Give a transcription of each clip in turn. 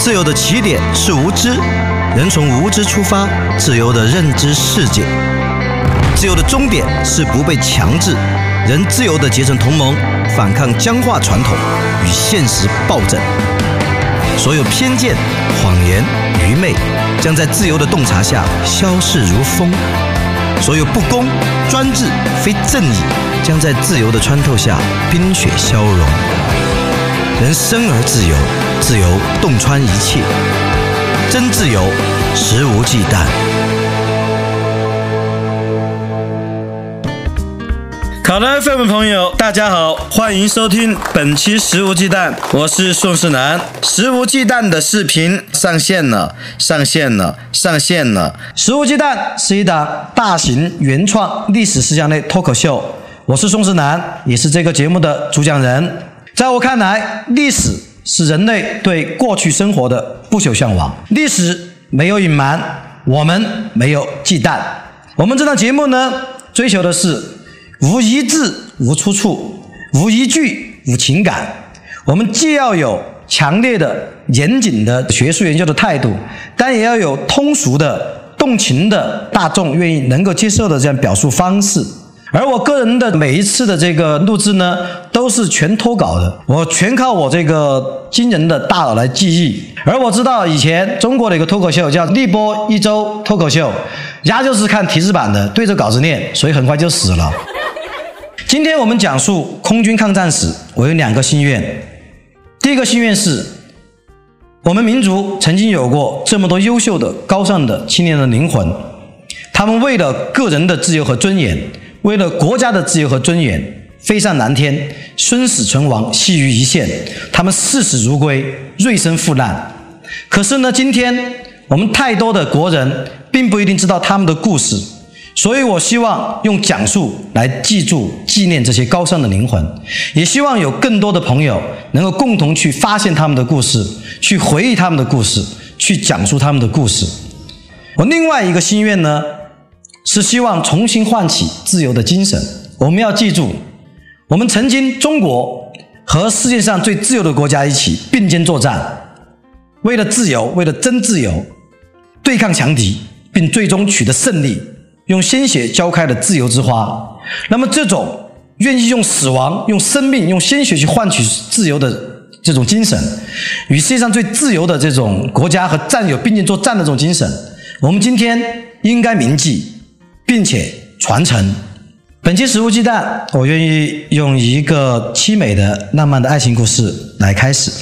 自由的起点是无知，人从无知出发，自由的认知世界；自由的终点是不被强制，人自由的结成同盟，反抗僵化传统与现实暴政。所有偏见、谎言、愚昧，将在自由的洞察下消逝如风；所有不公、专制、非正义，将在自由的穿透下冰雪消融。人生而自由，自由洞穿一切，真自由，肆无忌惮。好的，FM 朋友，大家好，欢迎收听本期《食无忌惮》，我是宋世南。《食无忌惮》的视频上线了，上线了，上线了。《食无忌惮》是一档大型原创历史思想类脱口秀，我是宋世南，也是这个节目的主讲人。在我看来，历史是人类对过去生活的不朽向往。历史没有隐瞒，我们没有忌惮。我们这档节目呢，追求的是无一字、无出处、无一句、无情感。我们既要有强烈的、严谨的学术研究的态度，但也要有通俗的、动情的大众愿意能够接受的这样表述方式。而我个人的每一次的这个录制呢，都是全脱稿的，我全靠我这个惊人的大脑来记忆。而我知道以前中国的一个脱口秀叫立波一周脱口秀，丫就是看提示板的，对着稿子念，所以很快就死了。今天我们讲述空军抗战史，我有两个心愿。第一个心愿是，我们民族曾经有过这么多优秀的、高尚的青年的灵魂，他们为了个人的自由和尊严。为了国家的自由和尊严，飞上蓝天，生死存亡系于一线。他们视死如归，锐身赴难。可是呢，今天我们太多的国人并不一定知道他们的故事，所以我希望用讲述来记住、纪念这些高尚的灵魂，也希望有更多的朋友能够共同去发现他们的故事，去回忆他们的故事，去讲述他们的故事。我另外一个心愿呢？是希望重新唤起自由的精神。我们要记住，我们曾经中国和世界上最自由的国家一起并肩作战，为了自由，为了真自由，对抗强敌，并最终取得胜利，用鲜血浇开了自由之花。那么，这种愿意用死亡、用生命、用鲜血去换取自由的这种精神，与世界上最自由的这种国家和战友并肩作战的这种精神，我们今天应该铭记。并且传承。本期食物鸡蛋，我愿意用一个凄美的、浪漫的爱情故事来开始。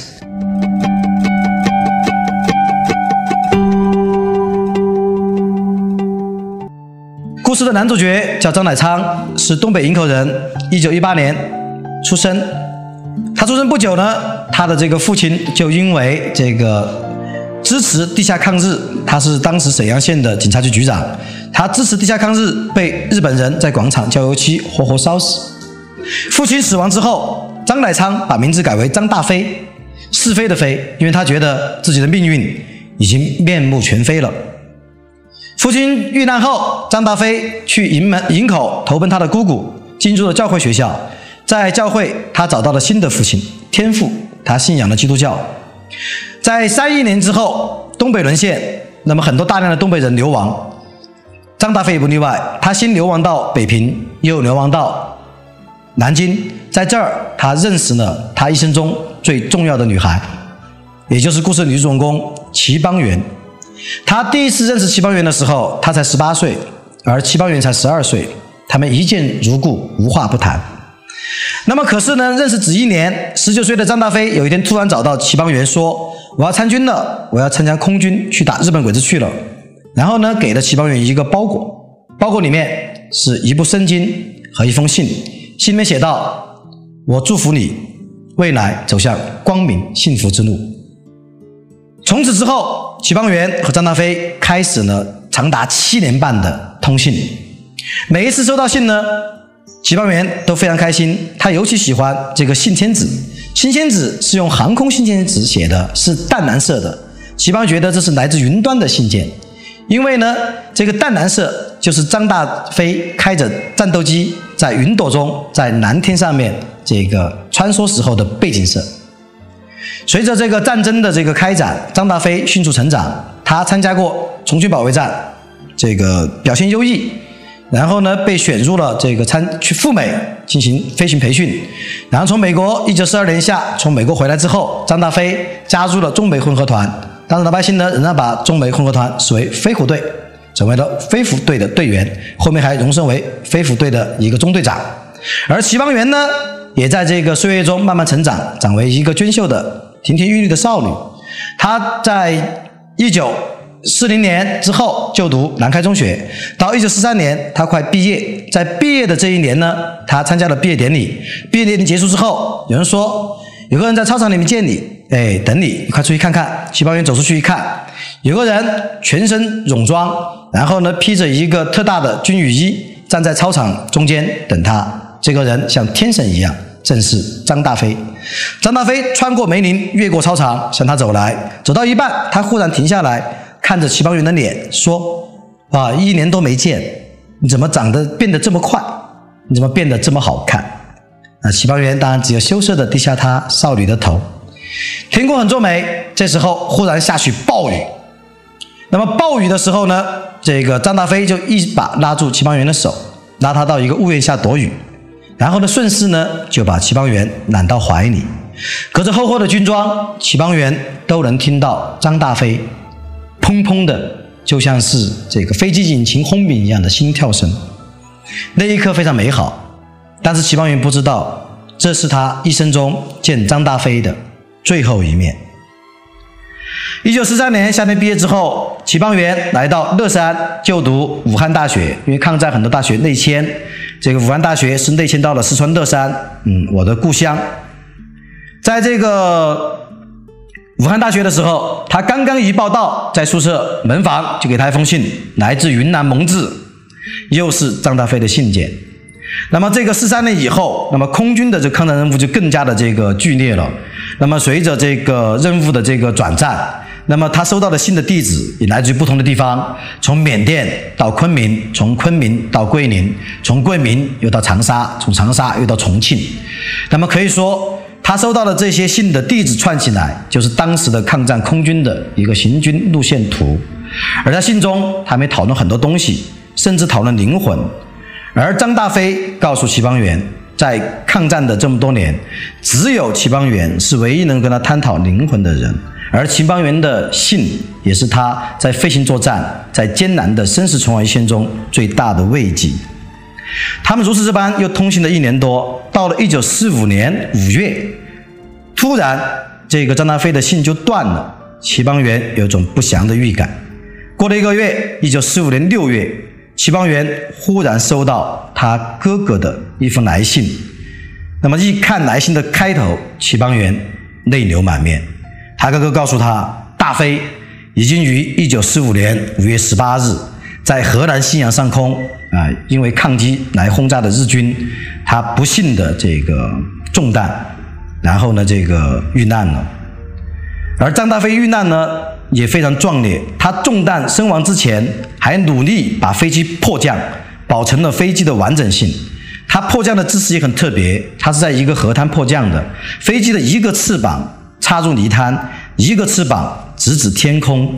故事的男主角叫张乃昌，是东北营口人，一九一八年出生。他出生不久呢，他的这个父亲就因为这个支持地下抗日，他是当时沈阳县的警察局局长。他支持地下抗日，被日本人在广场浇油漆，活活烧死。父亲死亡之后，张乃昌把名字改为张大飞，是非的非，因为他觉得自己的命运已经面目全非了。父亲遇难后，张大飞去营门营口投奔他的姑姑，进入了教会学校。在教会，他找到了新的父亲天父，他信仰了基督教。在三一年之后，东北沦陷，那么很多大量的东北人流亡。张大飞也不例外，他先流亡到北平，又流亡到南京，在这儿他认识了他一生中最重要的女孩，也就是故事女主人公齐邦媛。他第一次认识齐邦媛的时候，他才十八岁，而齐邦媛才十二岁，他们一见如故，无话不谈。那么可是呢，认识只一年，十九岁的张大飞有一天突然找到齐邦媛说：“我要参军了，我要参加空军去打日本鬼子去了。”然后呢，给了齐邦媛一个包裹，包裹里面是一部圣经和一封信，信里面写道：“我祝福你未来走向光明幸福之路。”从此之后，齐邦媛和张大飞开始了长达七年半的通信。每一次收到信呢，齐邦媛都非常开心，他尤其喜欢这个信签纸。信签纸是用航空信签纸写的，是淡蓝色的。齐邦觉得这是来自云端的信件。因为呢，这个淡蓝色就是张大飞开着战斗机在云朵中，在蓝天上面这个穿梭时候的背景色。随着这个战争的这个开展，张大飞迅速成长。他参加过重庆保卫战，这个表现优异。然后呢，被选入了这个参去赴美进行飞行培训。然后从美国一九四二年夏从美国回来之后，张大飞加入了中美混合团。但是老百姓呢，仍然把中美混合团视为飞虎队，成为了飞虎队的队员。后面还荣升为飞虎队的一个中队长。而齐邦媛呢，也在这个岁月中慢慢成长，长为一个娟秀的、亭亭玉立的少女。她在一九。四零年之后就读南开中学，到一九四三年他快毕业，在毕业的这一年呢，他参加了毕业典礼。毕业典礼结束之后，有人说有个人在操场里面见你，哎，等你，你快出去看看。齐邦媛走出去一看，有个人全身戎装，然后呢披着一个特大的军雨衣，站在操场中间等他。这个人像天神一样，正是张大飞。张大飞穿过梅林，越过操场向他走来，走到一半，他忽然停下来。看着齐邦媛的脸说：“啊，一年都没见，你怎么长得变得这么快？你怎么变得这么好看？”啊，齐邦媛当然只有羞涩的低下她少女的头。天空很作美，这时候忽然下起暴雨。那么暴雨的时候呢，这个张大飞就一把拉住齐邦媛的手，拉她到一个屋檐下躲雨，然后呢，顺势呢就把齐邦媛揽到怀里。隔着厚厚的军装，齐邦媛都能听到张大飞。砰砰的，就像是这个飞机引擎轰鸣一样的心跳声。那一刻非常美好，但是齐邦媛不知道，这是他一生中见张大飞的最后一面。一九四三年夏天毕业之后，齐邦媛来到乐山就读武汉大学，因为抗战很多大学内迁，这个武汉大学是内迁到了四川乐山，嗯，我的故乡，在这个。武汉大学的时候，他刚刚一报到，在宿舍门房就给他一封信，来自云南蒙自，又是张大飞的信件。那么这个四三年以后，那么空军的这抗战任务就更加的这个剧烈了。那么随着这个任务的这个转战，那么他收到的信的地址也来自于不同的地方，从缅甸到昆明，从昆明到桂林，从桂林又到长沙，从长沙又到重庆。那么可以说。他收到的这些信的地址串起来，就是当时的抗战空军的一个行军路线图。而在信中，他们讨论很多东西，甚至讨论灵魂。而张大飞告诉齐邦媛，在抗战的这么多年，只有齐邦媛是唯一能跟他探讨灵魂的人。而齐邦媛的信，也是他在飞行作战、在艰难的生死存亡一线中最大的慰藉。他们如此这般又通信了一年多，到了一九四五年五月。突然，这个张大飞的信就断了。齐邦媛有种不祥的预感。过了一个月，一九四五年六月，齐邦媛忽然收到他哥哥的一封来信。那么一看来信的开头，齐邦媛泪流满面。他哥哥告诉他，大飞已经于一九四五年五月十八日，在河南信阳上空啊，因为抗击来轰炸的日军，他不幸的这个中弹。然后呢，这个遇难了。而张大飞遇难呢，也非常壮烈。他中弹身亡之前，还努力把飞机迫降，保存了飞机的完整性。他迫降的姿势也很特别，他是在一个河滩迫降的。飞机的一个翅膀插入泥滩，一个翅膀直指天空。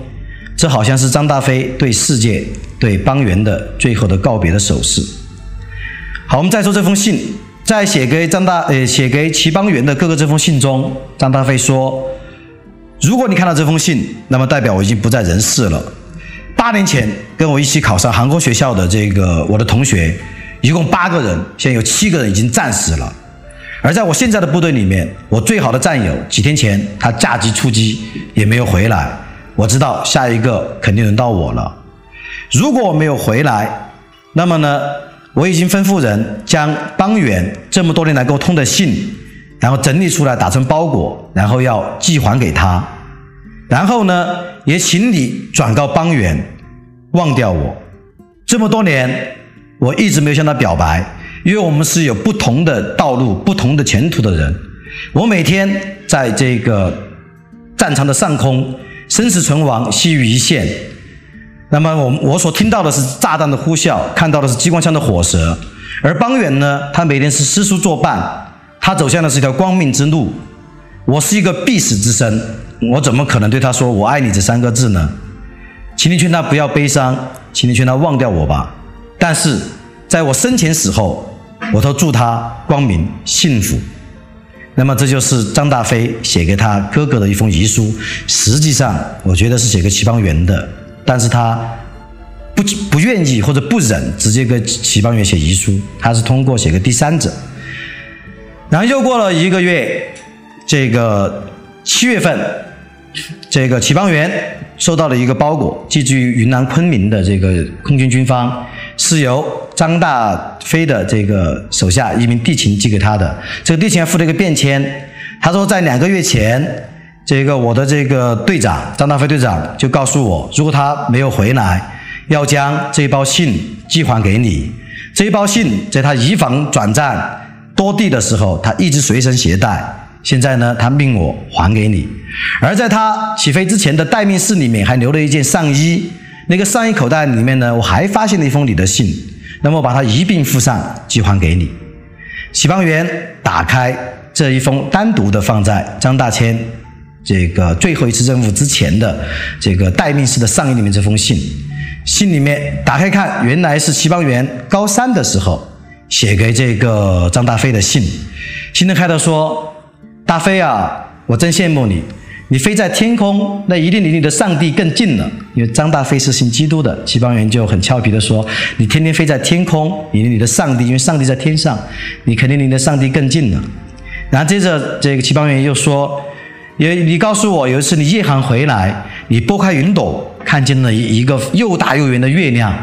这好像是张大飞对世界、对邦媛的最后的告别的手势。好，我们再说这封信。在写给张大呃写给齐邦媛的哥哥这封信中，张大飞说：“如果你看到这封信，那么代表我已经不在人世了。八年前跟我一起考上航空学校的这个我的同学，一共八个人，现在有七个人已经战死了。而在我现在的部队里面，我最好的战友几天前他驾机出击也没有回来。我知道下一个肯定轮到我了。如果我没有回来，那么呢？”我已经吩咐人将邦远这么多年来给我通的信，然后整理出来打成包裹，然后要寄还给他。然后呢，也请你转告邦远，忘掉我。这么多年，我一直没有向他表白，因为我们是有不同的道路、不同的前途的人。我每天在这个战场的上空，生死存亡系于一线。那么我我所听到的是炸弹的呼啸，看到的是机关枪的火舌，而邦远呢，他每天是诗书作伴，他走向的是一条光明之路。我是一个必死之身，我怎么可能对他说“我爱你”这三个字呢？请你劝他不要悲伤，请你劝他忘掉我吧。但是在我生前死后，我都祝他光明幸福。那么这就是张大飞写给他哥哥的一封遗书。实际上，我觉得是写给齐邦媛的，但是他不不愿意或者不忍直接给齐邦媛写遗书，他是通过写个第三者。然后又过了一个月。这个七月份，这个齐邦媛收到了一个包裹，寄自于云南昆明的这个空军军方，是由张大飞的这个手下一名地勤寄给他的。这个地勤还附了一个便签，他说在两个月前，这个我的这个队长张大飞队长就告诉我，如果他没有回来，要将这一包信寄还给你。这一包信在他移防转战多地的时候，他一直随身携带。现在呢，他命我还给你。而在他起飞之前的待命室里面，还留了一件上衣。那个上衣口袋里面呢，我还发现了一封你的信。那么，把它一并附上，寄还给你。启邦员打开这一封，单独的放在张大千这个最后一次任务之前的这个待命室的上衣里面。这封信，信里面打开看，原来是齐邦媛高三的时候写给这个张大飞的信。信的开头说。大飞啊，我真羡慕你，你飞在天空，那一定离你的上帝更近了。因为张大飞是信基督的，齐邦媛就很俏皮的说：“你天天飞在天空，你离你的上帝，因为上帝在天上，你肯定离你的上帝更近了。”然后接着这个齐邦媛又说：“也你告诉我，有一次你夜航回来，你拨开云朵，看见了一一个又大又圆的月亮。”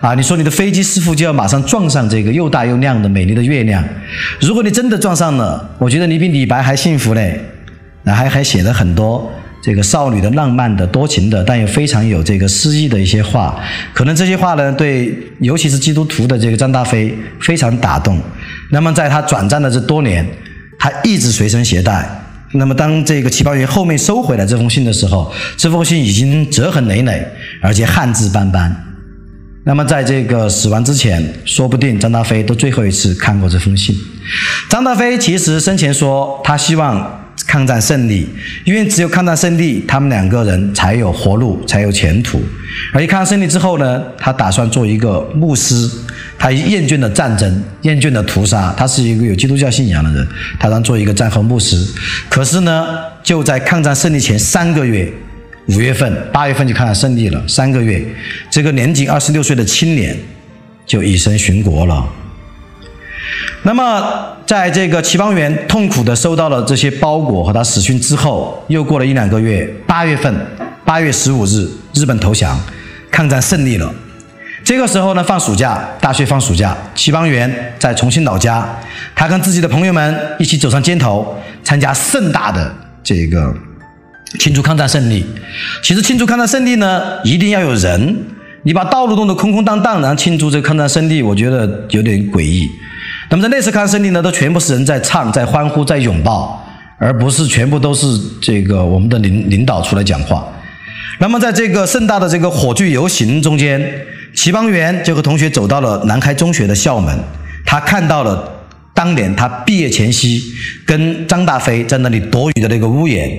啊！你说你的飞机师傅就要马上撞上这个又大又亮的美丽的月亮。如果你真的撞上了，我觉得你比李白还幸福嘞。那还还写了很多这个少女的浪漫的多情的，但又非常有这个诗意的一些话。可能这些话呢，对尤其是基督徒的这个张大飞非常打动。那么在他转战的这多年，他一直随身携带。那么当这个齐白云后面收回来这封信的时候，这封信已经折痕累累，而且汗渍斑斑。那么，在这个死亡之前，说不定张大飞都最后一次看过这封信。张大飞其实生前说，他希望抗战胜利，因为只有抗战胜利，他们两个人才有活路，才有前途。而一抗战胜利之后呢，他打算做一个牧师，他厌倦了战争，厌倦了屠杀，他是一个有基督教信仰的人，他想做一个战后牧师。可是呢，就在抗战胜利前三个月。五月份、八月份就抗战胜利了。三个月，这个年仅二十六岁的青年就以身殉国了。那么，在这个齐邦媛痛苦的收到了这些包裹和他死讯之后，又过了一两个月，八月份，八月十五日，日本投降，抗战胜利了。这个时候呢，放暑假，大学放暑假，齐邦媛在重庆老家，他跟自己的朋友们一起走上街头，参加盛大的这个。庆祝抗战胜利，其实庆祝抗战胜利呢，一定要有人。你把道路弄得空空荡荡，然后庆祝这抗战胜利，我觉得有点诡异。那么在那次抗战胜利呢，都全部是人在唱、在欢呼、在拥抱，而不是全部都是这个我们的领领导出来讲话。那么在这个盛大的这个火炬游行中间，齐邦媛就和同学走到了南开中学的校门，他看到了当年他毕业前夕跟张大飞在那里躲雨的那个屋檐。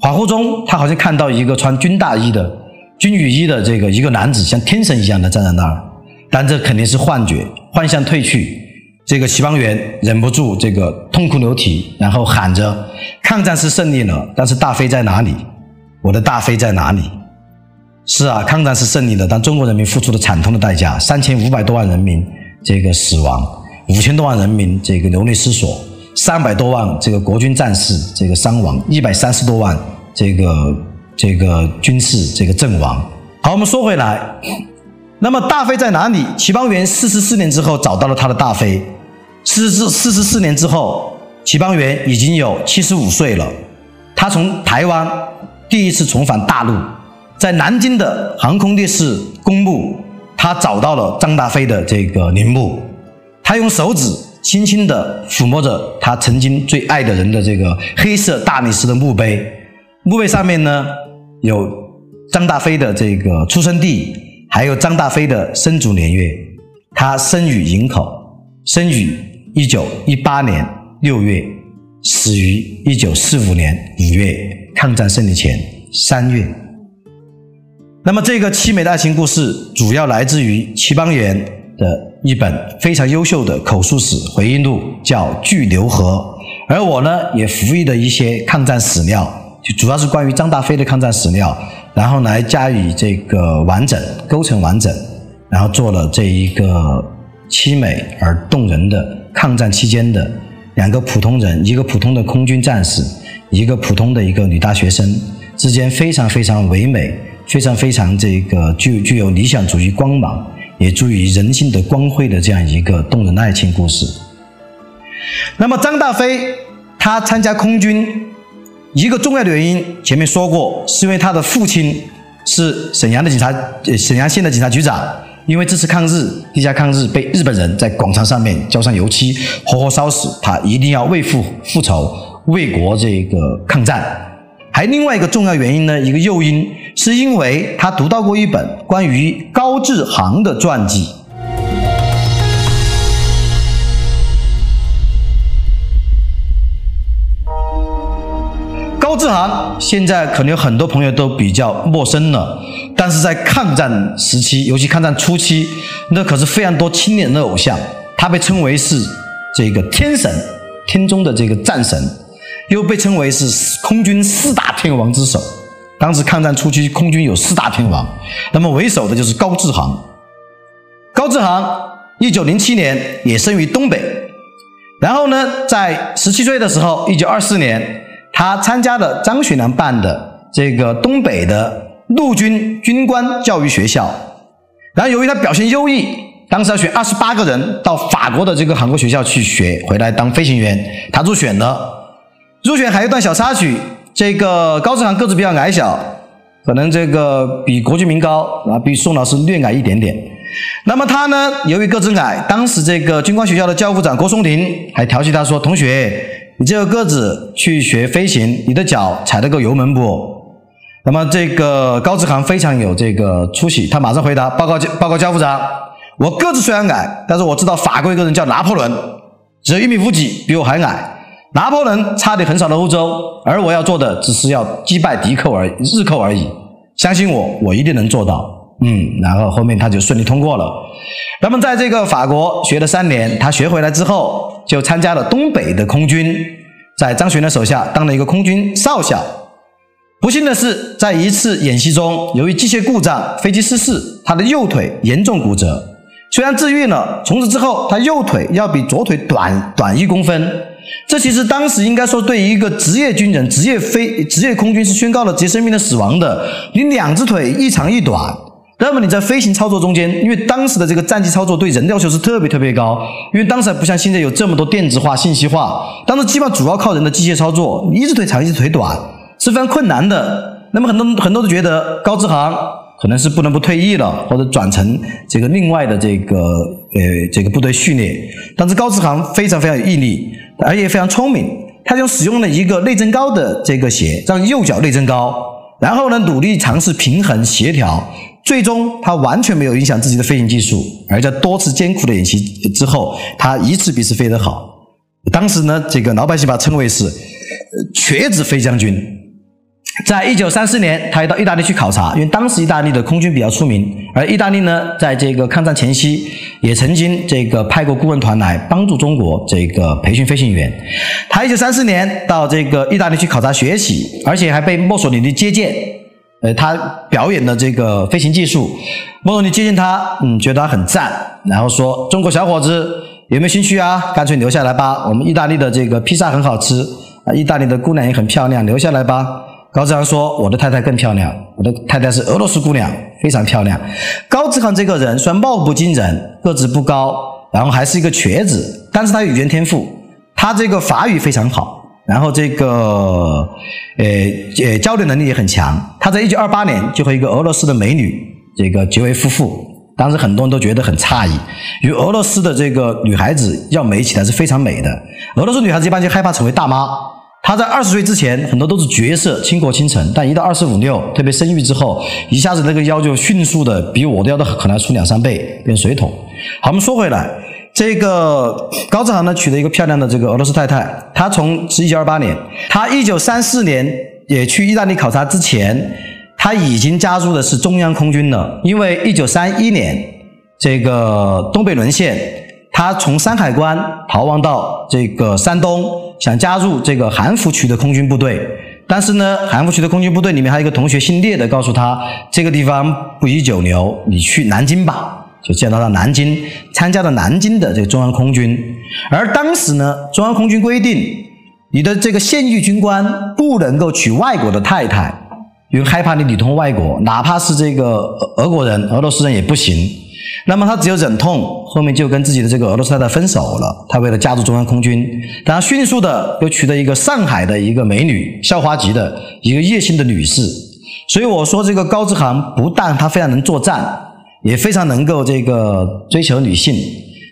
恍惚中，他好像看到一个穿军大衣的、军雨衣的这个一个男子，像天神一样的站在那儿。但这肯定是幻觉，幻象褪去，这个齐邦媛忍不住这个痛哭流涕，然后喊着：“抗战是胜利了，但是大飞在哪里？我的大飞在哪里？”是啊，抗战是胜利了，但中国人民付出了惨痛的代价：三千五百多万人民这个死亡，五千多万人民这个流离失所。三百多万这个国军战士这个伤亡，一百三十多万这个这个军事这个阵亡。好，我们说回来，那么大飞在哪里？齐邦媛四十四年之后找到了他的大飞。四十四十四年之后，齐邦媛已经有七十五岁了。他从台湾第一次重返大陆，在南京的航空烈士公墓，他找到了张大飞的这个陵墓。他用手指。轻轻地抚摸着他曾经最爱的人的这个黑色大理石的墓碑，墓碑上面呢有张大飞的这个出生地，还有张大飞的生卒年月。他生于营口，生于一九一八年六月，死于一九四五年五月，抗战胜利前三月。那么这个凄美的爱情故事，主要来自于齐邦媛的一本非常优秀的口述史回忆录，叫《巨流河》。而我呢，也服役的一些抗战史料，就主要是关于张大飞的抗战史料，然后来加以这个完整构成完整，然后做了这一个凄美而动人的抗战期间的两个普通人，一个普通的空军战士，一个普通的一个女大学生之间非常非常唯美。非常非常这个具具有理想主义光芒，也注于人性的光辉的这样一个动人的爱情故事。那么张大飞他参加空军，一个重要的原因前面说过，是因为他的父亲是沈阳的警察，沈阳县的警察局长。因为这次抗日，地下抗日被日本人在广场上面浇上油漆，活活烧死，他一定要为父复仇，为国这个抗战。还另外一个重要原因呢，一个诱因，是因为他读到过一本关于高志航的传记。志航现在可能有很多朋友都比较陌生了，但是在抗战时期，尤其抗战初期，那可是非常多青年的偶像，他被称为是这个天神，天中的这个战神。又被称为是空军四大天王之首。当时抗战初期，空军有四大天王，那么为首的就是高志航。高志航一九零七年也生于东北，然后呢，在十七岁的时候，一九二四年，他参加了张学良办的这个东北的陆军军官教育学校。然后由于他表现优异，当时要选二十八个人到法国的这个航空学校去学，回来当飞行员，他入选了。入选还有一段小插曲，这个高志航个子比较矮小，可能这个比国军民高啊，比宋老师略矮一点点。那么他呢，由于个子矮，当时这个军官学校的教务长郭松龄还调戏他说：“同学，你这个个子去学飞行，你的脚踩得够油门不？”那么这个高志航非常有这个出息，他马上回答：“报告报告教务长，我个子虽然矮，但是我知道法国一个人叫拿破仑，只有一米五几，比我还矮。”拿破仑差点横扫了欧洲，而我要做的只是要击败敌寇而日寇而已。相信我，我一定能做到。嗯，然后后面他就顺利通过了。那么在这个法国学了三年，他学回来之后，就参加了东北的空军，在张学良手下当了一个空军少校。不幸的是，在一次演习中，由于机械故障，飞机失事，他的右腿严重骨折。虽然治愈了，从此之后，他右腿要比左腿短短一公分。这其实当时应该说，对于一个职业军人、职业飞、职业空军是宣告了职业生命的死亡的。你两只腿一长一短，那么你在飞行操作中间，因为当时的这个战机操作对人的要求是特别特别高，因为当时还不像现在有这么多电子化、信息化，当时基本上主要靠人的机械操作，一只腿长一只腿短是非常困难的。那么很多很多都觉得高志航可能是不能不退役了，或者转成这个另外的这个呃这个部队序列。但是高志航非常非常有毅力。而且非常聪明，他就使用了一个内增高的这个鞋，让右脚内增高，然后呢努力尝试平衡协调，最终他完全没有影响自己的飞行技术，而在多次艰苦的演习之后，他一次比一次飞得好。当时呢，这个老百姓把他称为是“瘸子飞将军”。在一九三四年，他又到意大利去考察，因为当时意大利的空军比较出名，而意大利呢，在这个抗战前夕，也曾经这个派过顾问团来帮助中国这个培训飞行员。他一九三四年到这个意大利去考察学习，而且还被墨索里尼接见，呃，他表演的这个飞行技术，墨索里尼接近他，嗯，觉得他很赞，然后说：“中国小伙子有没有兴趣啊？干脆留下来吧，我们意大利的这个披萨很好吃啊，意大利的姑娘也很漂亮，留下来吧。”高志航说：“我的太太更漂亮，我的太太是俄罗斯姑娘，非常漂亮。”高志航这个人虽然貌不惊人，个子不高，然后还是一个瘸子，但是他语言天赋，他这个法语非常好，然后这个呃呃交流能力也很强。他在一九二八年就和一个俄罗斯的美女这个结为夫妇，当时很多人都觉得很诧异，因为俄罗斯的这个女孩子要美起来是非常美的，俄罗斯女孩子一般就害怕成为大妈。他在二十岁之前很多都是绝色倾国倾城，但一到二十五六，特别生育之后，一下子那个腰就迅速的比我的腰都可能要粗两三倍，变水桶。好，我们说回来，这个高志航呢娶了一个漂亮的这个俄罗斯太太，他从是一九二八年，他一九三四年也去意大利考察之前，他已经加入的是中央空军了，因为一九三一年这个东北沦陷，他从山海关逃亡到这个山东，想加入这个韩福区的空军部队。但是呢，韩复区的空军部队里面还有一个同学姓聂的，告诉他这个地方不宜久留，你去南京吧。就见到了南京，参加了南京的这个中央空军。而当时呢，中央空军规定，你的这个现役军官不能够娶外国的太太，因为害怕你里通外国，哪怕是这个俄国人、俄罗斯人也不行。那么他只有忍痛，后面就跟自己的这个俄罗斯太太分手了。他为了加入中央空军，但他迅速的又娶了一个上海的一个美女，校花级的一个叶姓的女士。所以我说，这个高志航不但他非常能作战，也非常能够这个追求女性。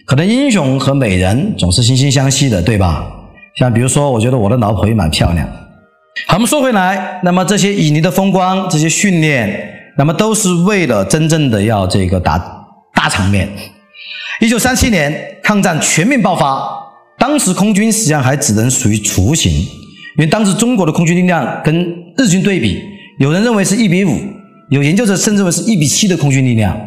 可能英雄和美人总是惺惺相惜的，对吧？像比如说，我觉得我的老婆也蛮漂亮。好，我们说回来，那么这些旖旎的风光，这些训练，那么都是为了真正的要这个打。大场面。一九三七年，抗战全面爆发，当时空军实际上还只能属于雏形，因为当时中国的空军力量跟日军对比，有人认为是一比五，有研究者甚至为是一比七的空军力量，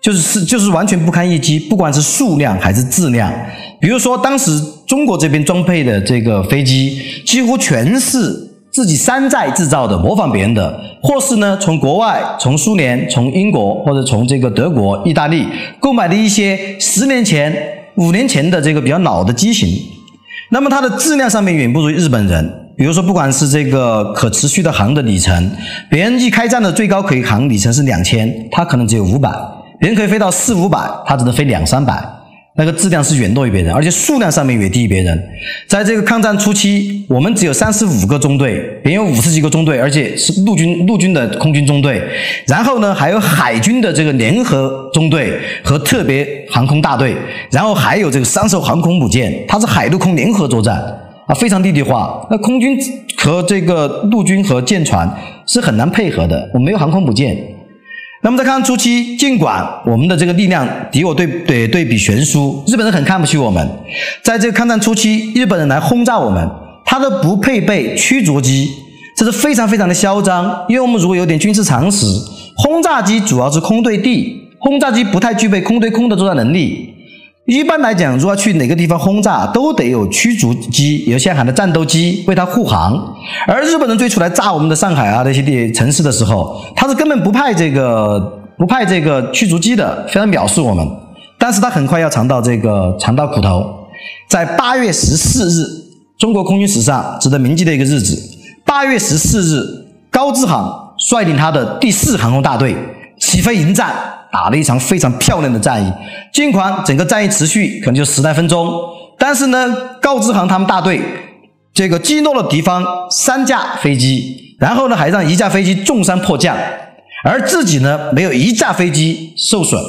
就是是就是完全不堪一击，不管是数量还是质量。比如说，当时中国这边装配的这个飞机，几乎全是。自己山寨制造的，模仿别人的，或是呢从国外、从苏联、从英国或者从这个德国、意大利购买的一些十年前、五年前的这个比较老的机型，那么它的质量上面远不如日本人。比如说，不管是这个可持续的航的里程，别人一开战的最高可以航里程是两千，它可能只有五百；人可以飞到四五百，它只能飞两三百。那个质量是远多于别人，而且数量上面远低于别人。在这个抗战初期，我们只有三十五个中队，别有五十几个中队，而且是陆军陆军的空军中队。然后呢，还有海军的这个联合中队和特别航空大队，然后还有这个三艘航空母舰，它是海陆空联合作战啊，非常立体化。那空军和这个陆军和舰船是很难配合的，我没有航空母舰。那么在抗战初期，尽管我们的这个力量敌我对对对比悬殊，日本人很看不起我们。在这个抗战初期，日本人来轰炸我们，他都不配备驱逐机，这是非常非常的嚣张。因为我们如果有点军事常识，轰炸机主要是空对地，轰炸机不太具备空对空的作战能力。一般来讲，如果去哪个地方轰炸，都得有驱逐机，有现海的战斗机为它护航。而日本人最初来炸我们的上海啊那些地城市的时候，他是根本不派这个不派这个驱逐机的，非常藐视我们。但是他很快要尝到这个尝到苦头。在八月十四日，中国空军史上值得铭记的一个日子。八月十四日，高志航率领他的第四航空大队起飞迎战。打了一场非常漂亮的战役，尽管整个战役持续可能就十来分钟，但是呢，高志航他们大队这个击落了敌方三架飞机，然后呢，还让一架飞机重伤迫降，而自己呢，没有一架飞机受损，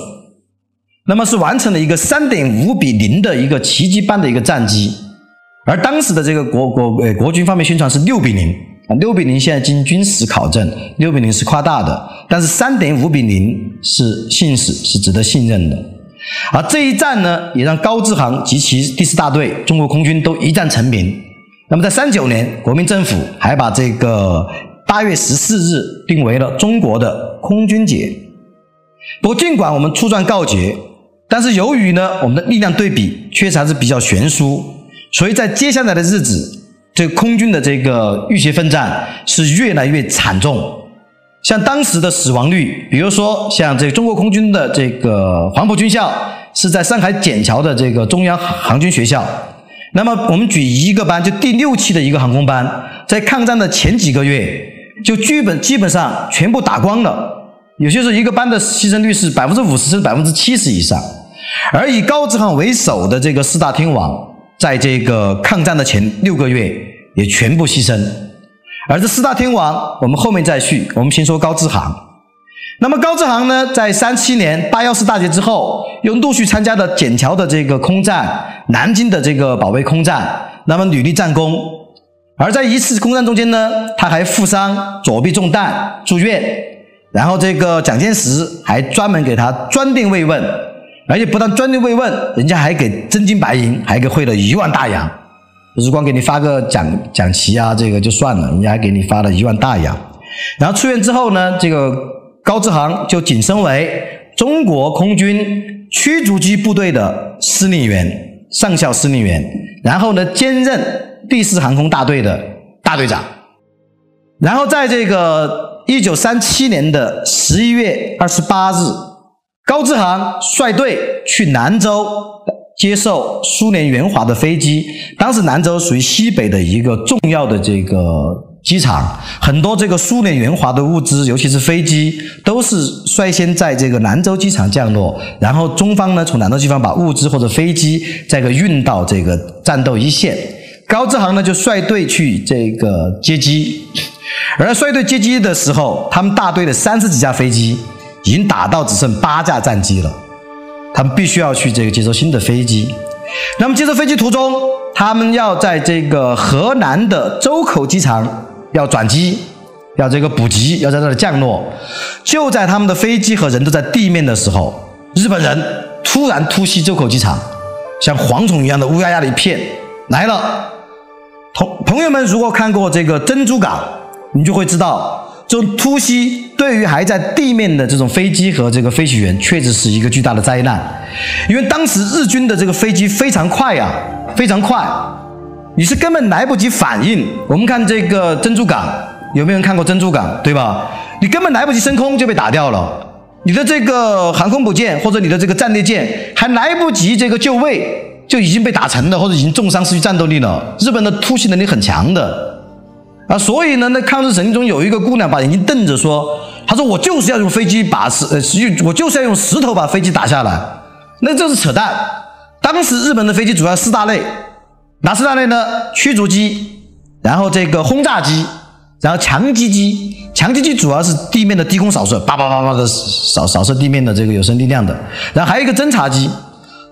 那么是完成了一个三点五比零的一个奇迹般的一个战绩，而当时的这个国国呃国军方面宣传是六比零啊。六比零现在经军事考证，六比零是夸大的，但是三点五比零是信使，是值得信任的。而这一战呢，也让高志航及其第四大队中国空军都一战成名。那么在三九年，国民政府还把这个八月十四日定为了中国的空军节。不过，尽管我们出战告捷，但是由于呢我们的力量对比确实还是比较悬殊，所以在接下来的日子。这空军的这个浴血奋战是越来越惨重，像当时的死亡率，比如说像这中国空军的这个黄埔军校是在上海笕桥的这个中央航军学校，那么我们举一个班，就第六期的一个航空班，在抗战的前几个月就基本基本上全部打光了，有些时候一个班的牺牲率是百分之五十甚至百分之七十以上，而以高志航为首的这个四大天王。在这个抗战的前六个月，也全部牺牲。而这四大天王，我们后面再续。我们先说高志航。那么高志航呢，在三七年八幺四大捷之后，又陆续参加了笕桥的这个空战、南京的这个保卫空战，那么屡立战功。而在一次空战中间呢，他还负伤，左臂中弹住院。然后这个蒋介石还专门给他专电慰问。而且不但专利慰问，人家还给真金白银，还给汇了一万大洋，不是光给你发个奖奖旗啊，这个就算了，人家还给你发了一万大洋。然后出院之后呢，这个高志航就晋升为中国空军驱逐机部队的司令员、上校司令员，然后呢兼任第四航空大队的大队长。然后在这个一九三七年的十一月二十八日，高志航率队去南州接受苏联援华的飞机。当时兰州属于西北的一个重要的这个机场，很多这个苏联援华的物资，尤其是飞机，都是率先在这个兰州机场降落。然后中方呢，从兰州机场把物资或者飞机再个运到这个战斗一线。高志航呢，就率队去这个接机。而率队接机的时候，他们大队的三十几架飞机已经打到只剩八架战机了，他们必须要去这个接收新的飞机。那么接收飞机途中，他们要在这个河南的周口机场要转机，要这个补给，要在那里降落。就在他们的飞机和人都在地面的时候，日本人突然突袭周口机场，像蝗虫一样的乌压压的一片来了。同朋友们，如果看过这个珍珠港。你就会知道，这种突袭对于还在地面的这种飞机和这个飞行员，确实是一个巨大的灾难。因为当时日军的这个飞机非常快呀，非常快，你是根本来不及反应。我们看这个珍珠港，有没有人看过珍珠港？对吧？你根本来不及升空就被打掉了，你的这个航空母舰或者你的这个战列舰还来不及这个就位，就已经被打沉了，或者已经重伤失去战斗力了。日本的突袭能力很强的。啊，所以呢，那抗日神剧中有一个姑娘把眼睛瞪着说：“她说我就是要用飞机把石，呃，石，我就是要用石头把飞机打下来。”那这是扯淡。当时日本的飞机主要四大类，哪四大类呢？驱逐机，然后这个轰炸机，然后强击机。强击机主要是地面的低空扫射，叭叭叭叭的扫扫射地面的这个有生力量的。然后还有一个侦察机，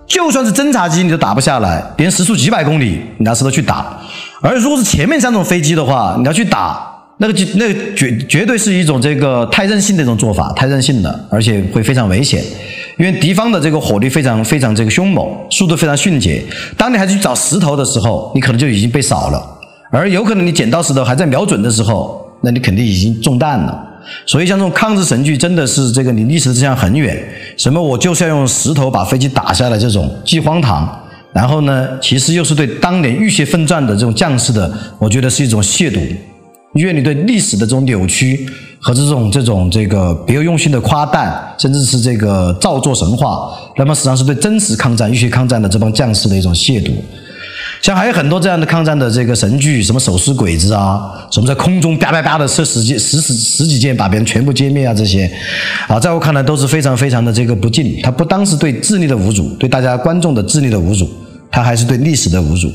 就算是侦察机你都打不下来，别人时速几百公里，你拿石头去打。而如果是前面三种飞机的话，你要去打那个，那个绝绝对是一种这个太任性的一种做法，太任性的，而且会非常危险，因为敌方的这个火力非常非常这个凶猛，速度非常迅捷。当你还去找石头的时候，你可能就已经被扫了，而有可能你捡到石头还在瞄准的时候，那你肯定已经中弹了。所以像这种抗日神剧，真的是这个离历史的真相很远。什么我就是要用石头把飞机打下来，这种既荒唐。然后呢，其实又是对当年浴血奋战的这种将士的，我觉得是一种亵渎。因为你对历史的这种扭曲和这种这种这个别有用心的夸诞，甚至是这个造作神话，那么实际上是对真实抗战、浴血抗战的这帮将士的一种亵渎。像还有很多这样的抗战的这个神剧，什么手撕鬼子啊，什么在空中啪啪啪的射十几十十十几箭把别人全部歼灭啊，这些，啊，在我看来都是非常非常的这个不敬。他不单是对智力的侮辱，对大家观众的智力的侮辱，他还是对历史的侮辱。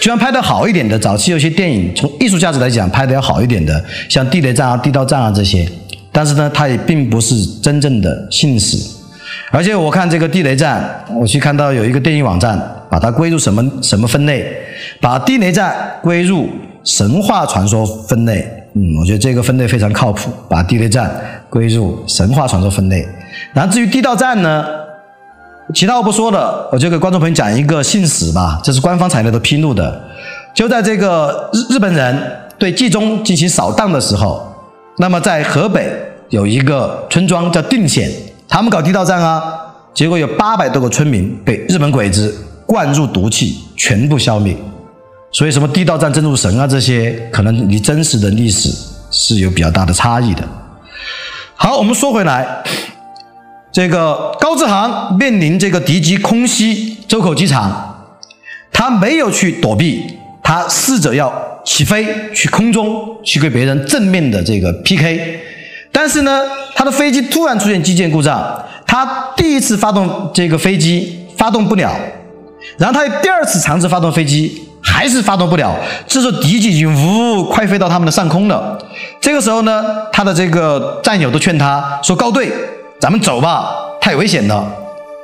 就像拍的好一点的，早期有些电影从艺术价值来讲拍的要好一点的，像地雷战啊、地道战啊这些，但是呢，它也并不是真正的信史。而且我看这个地雷战，我去看到有一个电影网站。把它归入什么什么分类？把地雷战归入神话传说分类。嗯，我觉得这个分类非常靠谱。把地雷战归入神话传说分类。然后至于地道战呢，其他我不说了，我就给观众朋友讲一个信史吧。这是官方材料都披露的。就在这个日日本人对冀中进行扫荡的时候，那么在河北有一个村庄叫定县，他们搞地道战啊，结果有八百多个村民被日本鬼子。灌入毒气，全部消灭。所以，什么地道战、真如神啊，这些可能离真实的历史是有比较大的差异的。好，我们说回来，这个高志航面临这个敌机空袭周口机场，他没有去躲避，他试着要起飞去空中去跟别人正面的这个 PK，但是呢，他的飞机突然出现机件故障，他第一次发动这个飞机发动不了。然后他第二次尝试发动飞机，还是发动不了。这时候敌机已经呜快飞到他们的上空了。这个时候呢，他的这个战友都劝他说：“高队，咱们走吧，太危险了。”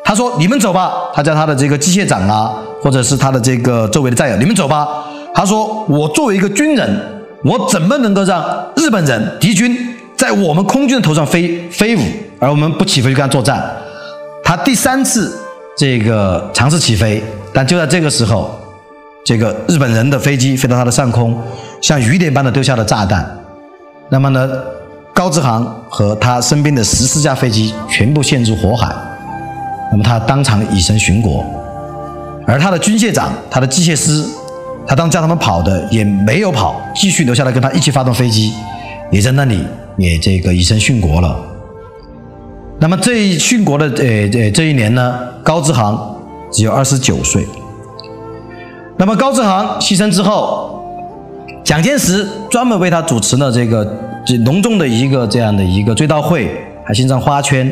他说：“你们走吧。”他叫他的这个机械长啊，或者是他的这个周围的战友：“你们走吧。”他说：“我作为一个军人，我怎么能够让日本人敌军在我们空军的头上飞飞舞，而我们不起飞去跟他作战？”他。第三次这个尝试起飞，但就在这个时候，这个日本人的飞机飞到它的上空，像雨点般的丢下了炸弹。那么呢，高志航和他身边的十四架飞机全部陷入火海。那么他当场以身殉国，而他的军械长、他的机械师，他当叫他们跑的也没有跑，继续留下来跟他一起发动飞机，也在那里也这个以身殉国了。那么这一殉国的呃呃这一年呢，高志航只有二十九岁。那么高志航牺牲之后，蒋介石专门为他主持了这个隆重的一个这样的一个追悼会。还欣上花圈，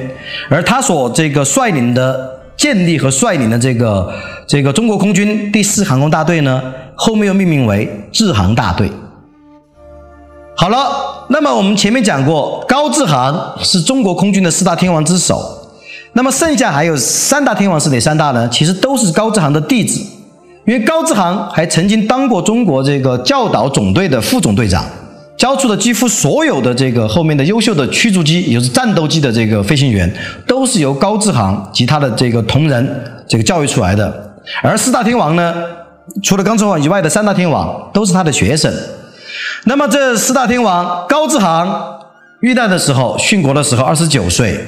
而他所这个率领的建立和率领的这个这个中国空军第四航空大队呢，后面又命名为志航大队。好了，那么我们前面讲过，高志航是中国空军的四大天王之首，那么剩下还有三大天王是哪三大呢？其实都是高志航的弟子，因为高志航还曾经当过中国这个教导总队的副总队长。交出的几乎所有的这个后面的优秀的驱逐机，也就是战斗机的这个飞行员，都是由高志航及他的这个同仁这个教育出来的。而四大天王呢，除了高志航以外的三大天王都是他的学生。那么这四大天王，高志航遇难的时候，殉国的时候二十九岁。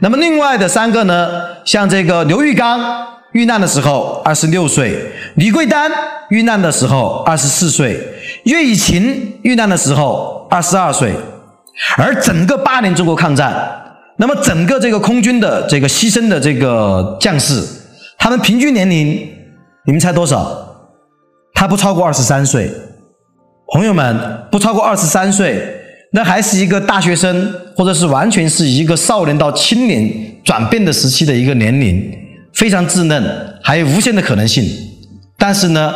那么另外的三个呢，像这个刘玉刚。遇难的时候二十六岁，李桂丹遇难的时候二十四岁，岳以勤遇难的时候二十二岁，而整个八年中国抗战，那么整个这个空军的这个牺牲的这个将士，他们平均年龄，你们猜多少？他不超过二十三岁，朋友们，不超过二十三岁，那还是一个大学生，或者是完全是一个少年到青年转变的时期的一个年龄。非常稚嫩，还有无限的可能性。但是呢，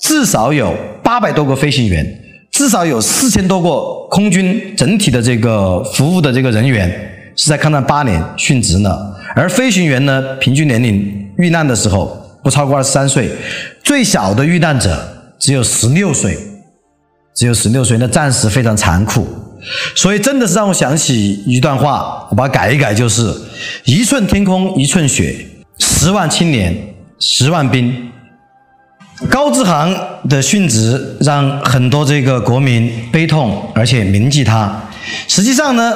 至少有八百多个飞行员，至少有四千多个空军整体的这个服务的这个人员是在抗战八年殉职了。而飞行员呢，平均年龄遇难的时候不超过二十三岁，最小的遇难者只有十六岁，只有十六岁，那战时非常残酷。所以真的是让我想起一段话，我把它改一改，就是一寸天空一寸血。十万青年，十万兵。高志航的殉职让很多这个国民悲痛，而且铭记他。实际上呢，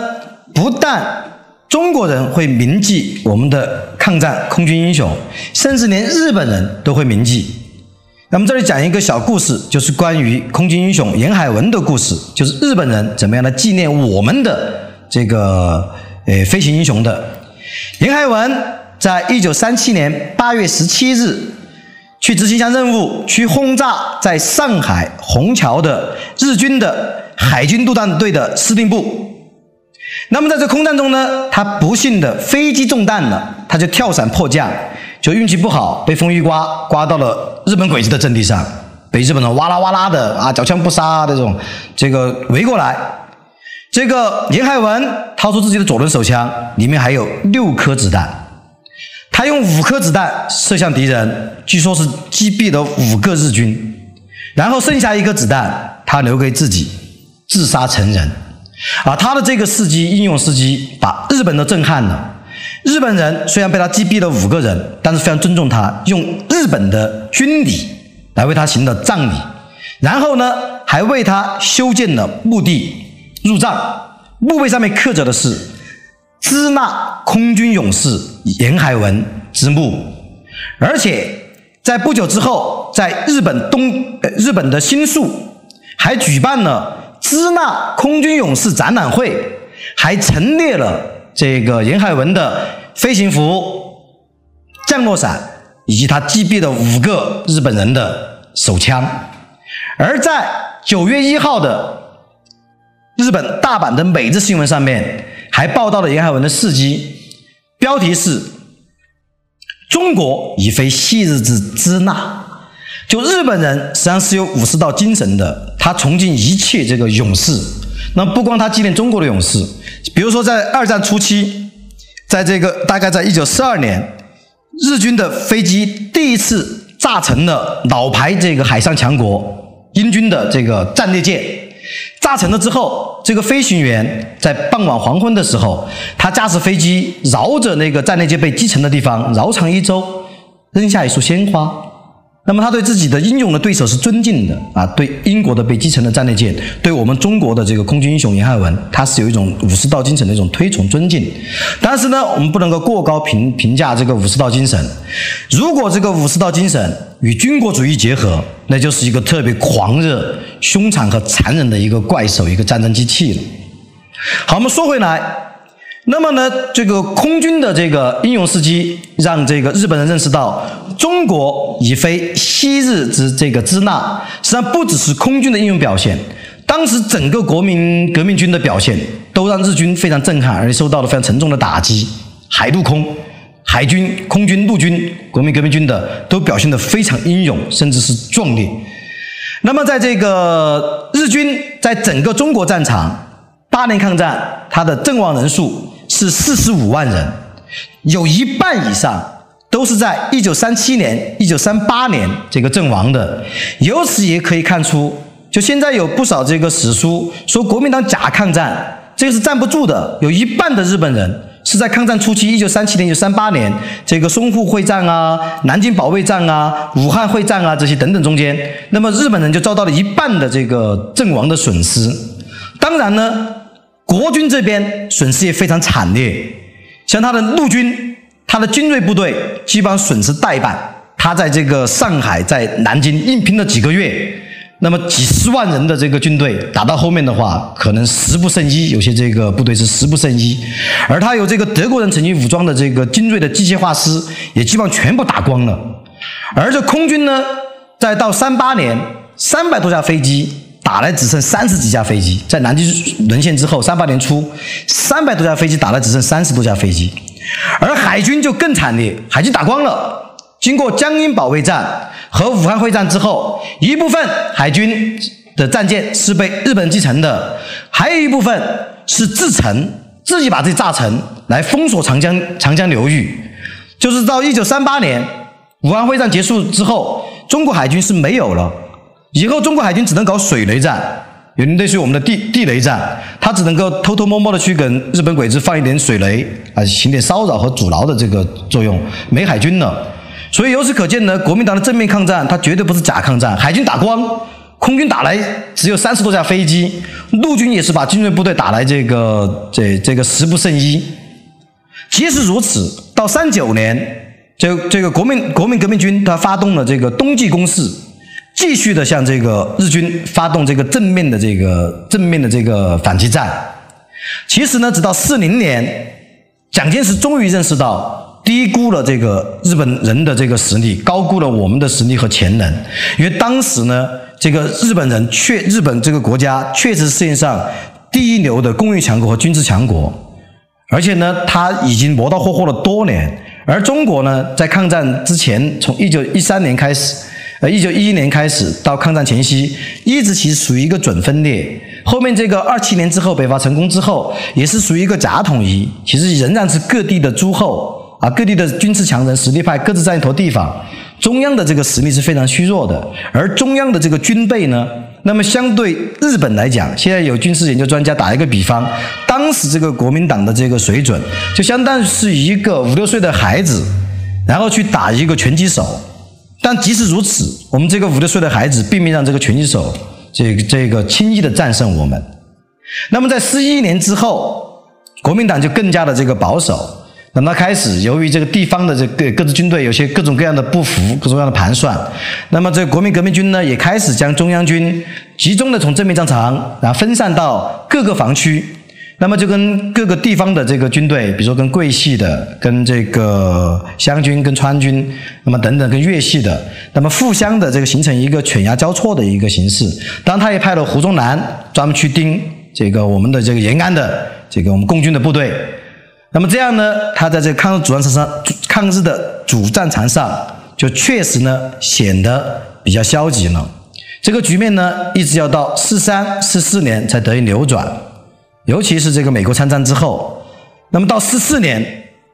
不但中国人会铭记我们的抗战空军英雄，甚至连日本人都会铭记。那么这里讲一个小故事，就是关于空军英雄严海文的故事，就是日本人怎么样来纪念我们的这个呃飞行英雄的严海文。在一九三七年八月十七日，去执行一项任务，去轰炸在上海虹桥的日军的海军陆战队的司令部。那么在这空战中呢，他不幸的飞机中弹了，他就跳伞迫降，就运气不好，被风一刮，刮到了日本鬼子的阵地上，被日本人哇啦哇啦的啊，缴枪不杀这种这个围过来。这个严海文掏出自己的左轮手枪，里面还有六颗子弹。他用五颗子弹射向敌人，据说是击毙了五个日军，然后剩下一颗子弹他留给自己，自杀成人。啊，他的这个事迹英勇事迹把日本都震撼了。日本人虽然被他击毙了五个人，但是非常尊重他，用日本的军礼来为他行的葬礼，然后呢还为他修建了墓地入葬，墓碑上面刻着的是。支那空军勇士严海文之墓，而且在不久之后，在日本东日本的新宿还举办了支那空军勇士展览会，还陈列了这个严海文的飞行服、降落伞以及他击毙的五个日本人的手枪。而在九月一号的日本大阪的每日新闻上面。还报道了严海文的事迹，标题是“中国已非昔日之支那”。就日本人实际上是有武士道精神的，他崇敬一切这个勇士。那不光他纪念中国的勇士，比如说在二战初期，在这个大概在一九四二年，日军的飞机第一次炸沉了老牌这个海上强国英军的这个战列舰。炸沉了之后，这个飞行员在傍晚黄昏的时候，他驾驶飞机绕着那个战列舰被击沉的地方绕场一周，扔下一束鲜花。那么他对自己的英勇的对手是尊敬的啊，对英国的被击沉的战列舰，对我们中国的这个空军英雄严汉文，他是有一种武士道精神的一种推崇尊敬。但是呢，我们不能够过高评评价这个武士道精神。如果这个武士道精神与军国主义结合，那就是一个特别狂热、凶残和残忍的一个怪兽，一个战争机器了。好，我们说回来。那么呢，这个空军的这个英勇事迹，让这个日本人认识到，中国已非昔日之这个支那。实际上，不只是空军的英勇表现，当时整个国民革命军的表现，都让日军非常震撼，而且受到了非常沉重的打击。海陆空、海军、空军、陆军、国民革命军的都表现得非常英勇，甚至是壮烈。那么，在这个日军在整个中国战场八年抗战，他的阵亡人数。是四十五万人，有一半以上都是在一九三七年、一九三八年这个阵亡的。由此也可以看出，就现在有不少这个史书说国民党假抗战，这个是站不住的。有一半的日本人是在抗战初期，一九三七年、一九三八年这个淞沪会战啊、南京保卫战啊、武汉会战啊这些等等中间，那么日本人就遭到了一半的这个阵亡的损失。当然呢。国军这边损失也非常惨烈，像他的陆军，他的精锐部队基本上损失殆半。他在这个上海、在南京硬拼了几个月，那么几十万人的这个军队打到后面的话，可能十不胜一，有些这个部队是十不胜一。而他有这个德国人曾经武装的这个精锐的机械化师，也基本上全部打光了。而这空军呢，在到三八年，三百多架飞机。打来只剩三十几架飞机，在南京沦陷之后，三八年初，三百多架飞机打来只剩三十多架飞机，而海军就更惨烈，海军打光了。经过江阴保卫战和武汉会战之后，一部分海军的战舰是被日本继承的，还有一部分是自沉，自己把自己炸沉来封锁长江长江流域。就是到一九三八年武汉会战结束之后，中国海军是没有了。以后中国海军只能搞水雷战，有点类似于我们的地地雷战，他只能够偷偷摸摸的去跟日本鬼子放一点水雷啊，行点骚扰和阻挠的这个作用，没海军了。所以由此可见呢，国民党的正面抗战，它绝对不是假抗战，海军打光，空军打来只有三十多架飞机，陆军也是把精锐部队打来这个这这个十不胜一。即使如此，到三九年，这这个国民国民革命军他发动了这个冬季攻势。继续的向这个日军发动这个正面的这个正面的这个反击战。其实呢，直到四零年，蒋介石终于认识到低估了这个日本人的这个实力，高估了我们的实力和潜能。因为当时呢，这个日本人确日本这个国家确实是世界上第一流的工业强国和军事强国，而且呢，他已经磨刀霍霍了多年。而中国呢，在抗战之前，从一九一三年开始。呃，一九一一年开始到抗战前夕，一直其实属于一个准分裂。后面这个二七年之后北伐成功之后，也是属于一个假统一。其实仍然是各地的诸侯啊，各地的军事强人、实力派各自占一坨地方。中央的这个实力是非常虚弱的，而中央的这个军备呢，那么相对日本来讲，现在有军事研究专家打一个比方，当时这个国民党的这个水准，就相当于是一个五六岁的孩子，然后去打一个拳击手。但即使如此，我们这个五六岁的孩子并没让这个拳击手这个这个轻易的战胜我们。那么在四一年之后，国民党就更加的这个保守。那么开始，由于这个地方的这个各支军队有些各种各样的不服、各种各样的盘算，那么这个国民革命军呢也开始将中央军集中的从正面战场，然后分散到各个防区。那么就跟各个地方的这个军队，比如说跟桂系的、跟这个湘军、跟川军，那么等等跟粤系的，那么互相的这个形成一个犬牙交错的一个形式。当，他也派了胡宗南专门去盯这个我们的这个延安的这个我们共军的部队。那么这样呢，他在这个抗日主战场上、抗日的主战场上，就确实呢显得比较消极了。这个局面呢，一直要到四三、四四年才得以扭转。尤其是这个美国参战之后，那么到四四年，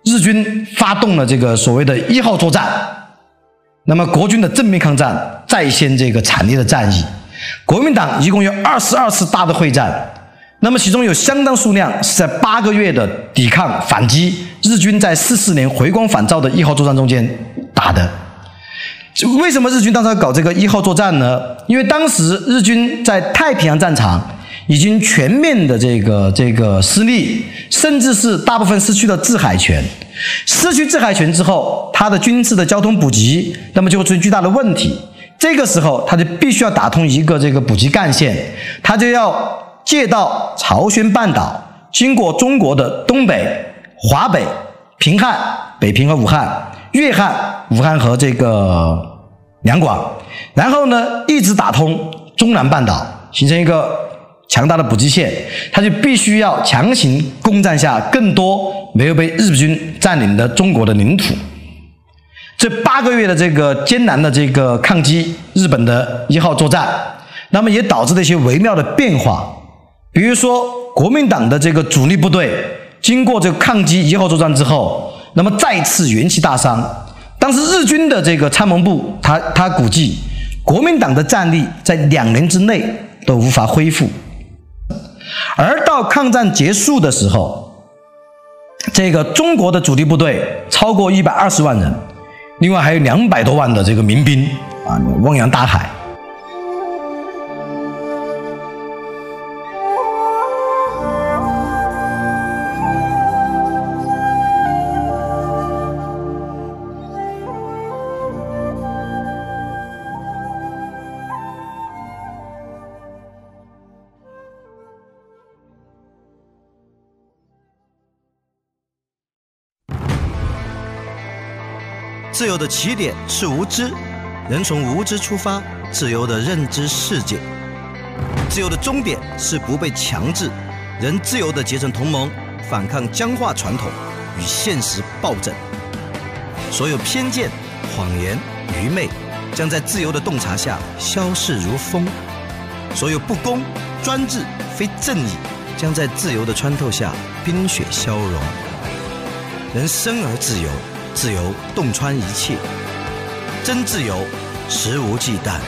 日军发动了这个所谓的“一号作战”，那么国军的正面抗战再现这个惨烈的战役。国民党一共有二十二次大的会战，那么其中有相当数量是在八个月的抵抗反击日军在四四年回光返照的一号作战中间打的。为什么日军当时要搞这个一号作战呢？因为当时日军在太平洋战场已经全面的这个这个失利，甚至是大部分失去了制海权。失去制海权之后，它的军事的交通补给，那么就会出现巨大的问题。这个时候，他就必须要打通一个这个补给干线，他就要借道朝鲜半岛，经过中国的东北、华北、平汉、北平和武汉、粤汉、武汉和这个两广，然后呢，一直打通中南半岛，形成一个强大的补给线，他就必须要强行攻占下更多没有被日军占领的中国的领土。这八个月的这个艰难的这个抗击日本的一号作战，那么也导致了一些微妙的变化。比如说，国民党的这个主力部队经过这个抗击一号作战之后，那么再次元气大伤。当时日军的这个参谋部，他他估计国民党的战力在两年之内都无法恢复。而到抗战结束的时候，这个中国的主力部队超过一百二十万人。另外还有两百多万的这个民兵啊，汪洋大海。自由的起点是无知，人从无知出发，自由的认知世界。自由的终点是不被强制，人自由的结成同盟，反抗僵化传统与现实暴政。所有偏见、谎言、愚昧，将在自由的洞察下消逝如风；所有不公、专制、非正义，将在自由的穿透下冰雪消融。人生而自由。自由洞穿一切，真自由，肆无忌惮。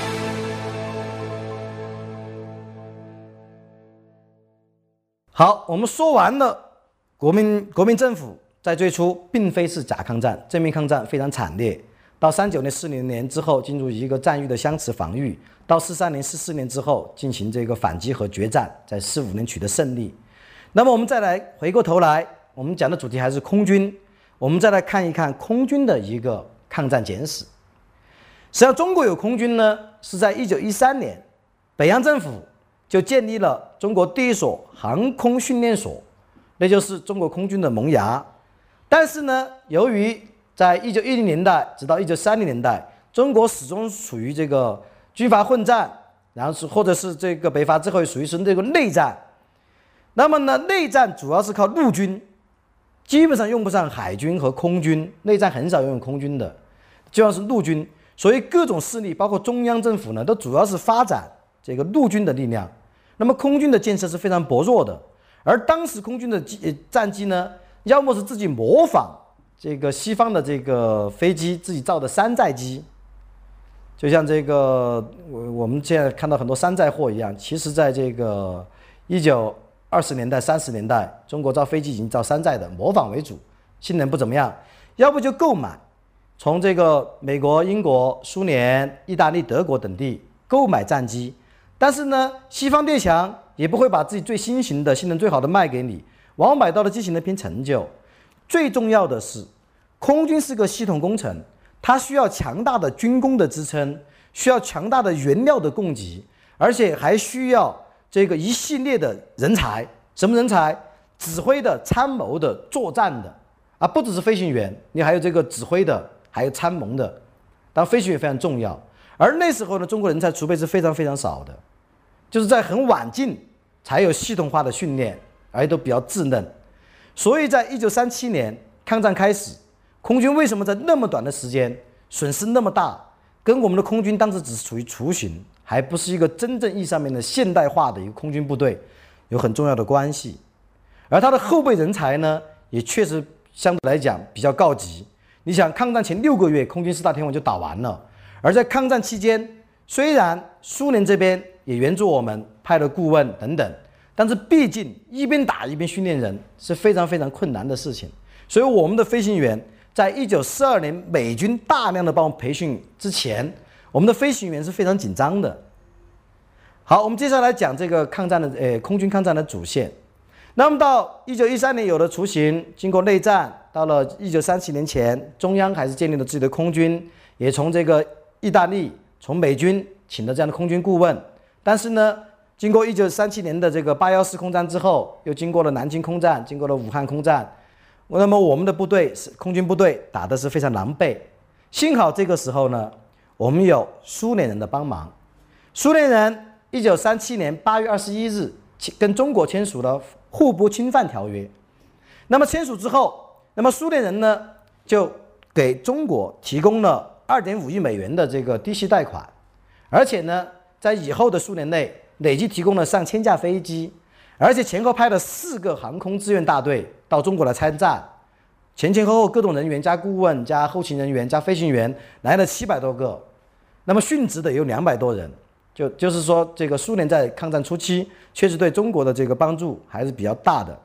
好，我们说完了。国民国民政府在最初并非是假抗战，正面抗战非常惨烈。到三九年、四零年之后，进入一个战役的相持防御。到四三年、四四年之后，进行这个反击和决战，在四五年取得胜利。那么我们再来回过头来，我们讲的主题还是空军。我们再来看一看空军的一个抗战简史。实际上，中国有空军呢，是在一九一三年，北洋政府就建立了中国第一所航空训练所，那就是中国空军的萌芽。但是呢，由于在一九一零年代直到一九三零年代，中国始终处于这个军阀混战，然后是或者是这个北伐之后属于是这个内战。那么呢，内战主要是靠陆军。基本上用不上海军和空军，内战很少用空军的，就像是陆军。所以各种势力，包括中央政府呢，都主要是发展这个陆军的力量。那么空军的建设是非常薄弱的。而当时空军的机战机呢，要么是自己模仿这个西方的这个飞机自己造的山寨机，就像这个我我们现在看到很多山寨货一样。其实在这个一九。二十年代、三十年代，中国造飞机已经造山寨的，模仿为主，性能不怎么样。要不就购买，从这个美国、英国、苏联、意大利、德国等地购买战机。但是呢，西方列强也不会把自己最新型的、性能最好的卖给你，往往买到的机型呢偏陈旧。最重要的是，空军是个系统工程，它需要强大的军工的支撑，需要强大的原料的供给，而且还需要。这个一系列的人才，什么人才？指挥的、参谋的、作战的，啊，不只是飞行员，你还有这个指挥的，还有参谋的。当，飞行员非常重要。而那时候呢，中国人才储备是非常非常少的，就是在很晚近才有系统化的训练，而且都比较稚嫩。所以在一九三七年抗战开始，空军为什么在那么短的时间损失那么大？跟我们的空军当时只是处于雏形。还不是一个真正意义上面的现代化的一个空军部队，有很重要的关系。而他的后备人才呢，也确实相对来讲比较告急。你想，抗战前六个月，空军四大天王就打完了；而在抗战期间，虽然苏联这边也援助我们，派了顾问等等。但是毕竟一边打一边训练人是非常非常困难的事情，所以我们的飞行员在一九四二年美军大量的帮我们培训之前，我们的飞行员是非常紧张的。好，我们接下来讲这个抗战的呃空军抗战的主线。那么到一九一三年有了雏形，经过内战，到了一九三七年前，中央还是建立了自己的空军，也从这个意大利、从美军请了这样的空军顾问。但是呢，经过一九三七年的这个八幺四空战之后，又经过了南京空战，经过了武汉空战，那么我们的部队是空军部队打的是非常狼狈。幸好这个时候呢，我们有苏联人的帮忙。苏联人一九三七年八月二十一日跟中国签署了。互不侵犯条约，那么签署之后，那么苏联人呢就给中国提供了二点五亿美元的这个低息贷款，而且呢，在以后的数年内累计提供了上千架飞机，而且前后派了四个航空志愿大队到中国来参战，前前后后各种人员加顾问加后勤人员加飞行员来了七百多个，那么殉职的有两百多人。就就是说，这个苏联在抗战初期确实对中国的这个帮助还是比较大的。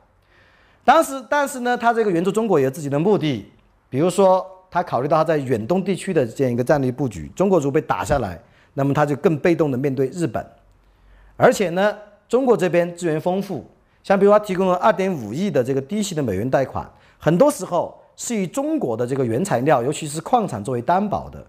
当时，但是呢，他这个援助中国有自己的目的，比如说他考虑到他在远东地区的这样一个战略布局，中国如果被打下来，那么他就更被动的面对日本。而且呢，中国这边资源丰富，像比如他提供了二点五亿的这个低息的美元贷款，很多时候是以中国的这个原材料，尤其是矿产作为担保的。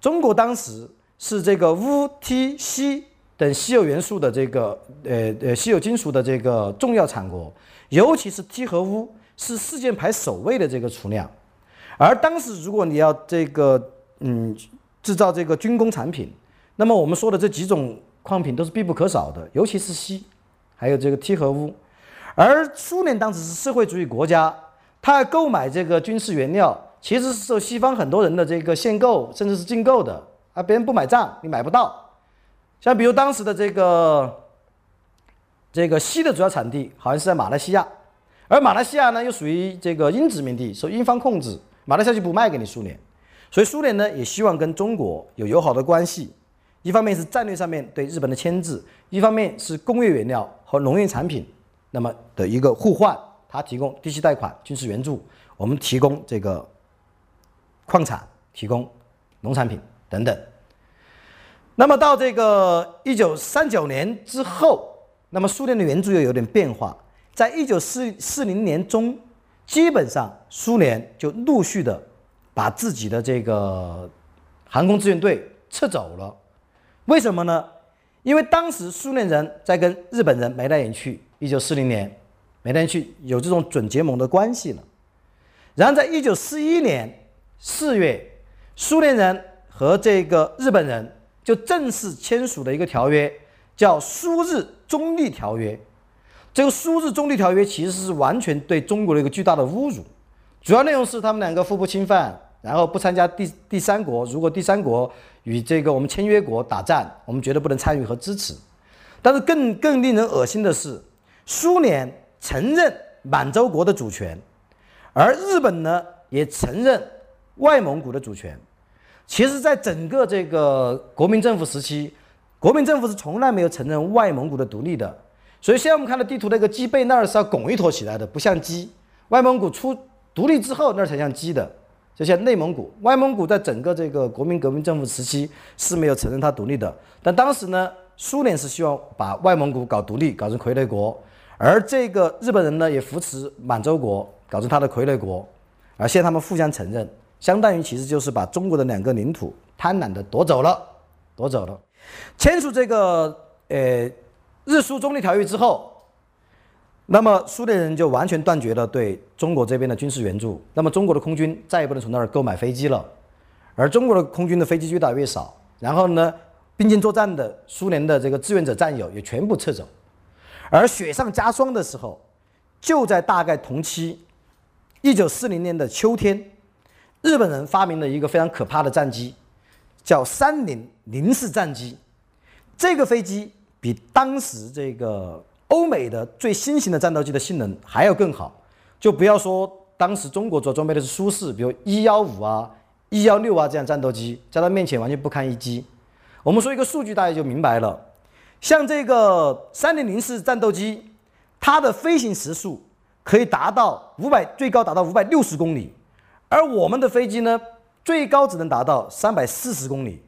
中国当时。是这个钨、锑、硒等稀有元素的这个呃呃稀有金属的这个重要产国，尤其是锑和钨是世界排首位的这个储量。而当时如果你要这个嗯制造这个军工产品，那么我们说的这几种矿品都是必不可少的，尤其是锡，还有这个锑和钨。而苏联当时是社会主义国家，它要购买这个军事原料，其实是受西方很多人的这个限购，甚至是禁购的。啊，别人不买账，你买不到。像比如当时的这个这个锡的主要产地好像是在马来西亚，而马来西亚呢又属于这个英殖民地，受英方控制，马来西亚就不卖给你苏联。所以苏联呢也希望跟中国有友好的关系，一方面是战略上面对日本的牵制，一方面是工业原料和农业产品那么的一个互换，他提供低息贷款、军事援助，我们提供这个矿产，提供农产品。等等，那么到这个一九三九年之后，那么苏联的援助又有点变化。在一九四四零年中，基本上苏联就陆续的把自己的这个航空志愿队撤走了。为什么呢？因为当时苏联人在跟日本人眉来眼去，一九四零年每天去有这种准结盟的关系了。然后在一九四一年四月，苏联人。和这个日本人就正式签署了一个条约，叫苏日中立条约。这个苏日中立条约其实是完全对中国的一个巨大的侮辱。主要内容是他们两个互不侵犯，然后不参加第第三国。如果第三国与这个我们签约国打战，我们绝对不能参与和支持。但是更更令人恶心的是，苏联承认满洲国的主权，而日本呢也承认外蒙古的主权。其实，在整个这个国民政府时期，国民政府是从来没有承认外蒙古的独立的。所以，现在我们看到地图那个鸡背那儿是要拱一坨起来的，不像鸡。外蒙古出独立之后，那才像鸡的。就像内蒙古，外蒙古在整个这个国民革命政府时期是没有承认它独立的。但当时呢，苏联是希望把外蒙古搞独立，搞成傀儡国，而这个日本人呢，也扶持满洲国，搞成他的傀儡国。而现在他们互相承认。相当于其实就是把中国的两个领土贪婪的夺走了，夺走了。签署这个呃日苏中立条约之后，那么苏联人就完全断绝了对中国这边的军事援助。那么中国的空军再也不能从那儿购买飞机了，而中国的空军的飞机越打越少。然后呢，并肩作战的苏联的这个志愿者战友也全部撤走。而雪上加霜的时候，就在大概同期，一九四零年的秋天。日本人发明了一个非常可怕的战机，叫三零零式战机。这个飞机比当时这个欧美的最新型的战斗机的性能还要更好。就不要说当时中国主要装备的是苏式，比如一幺五啊、一幺六啊这样战斗机，在它面前完全不堪一击。我们说一个数据，大家就明白了。像这个三零零式战斗机，它的飞行时速可以达到五百，最高达到五百六十公里，而我们的飞机呢，最高只能达到三百四十公里，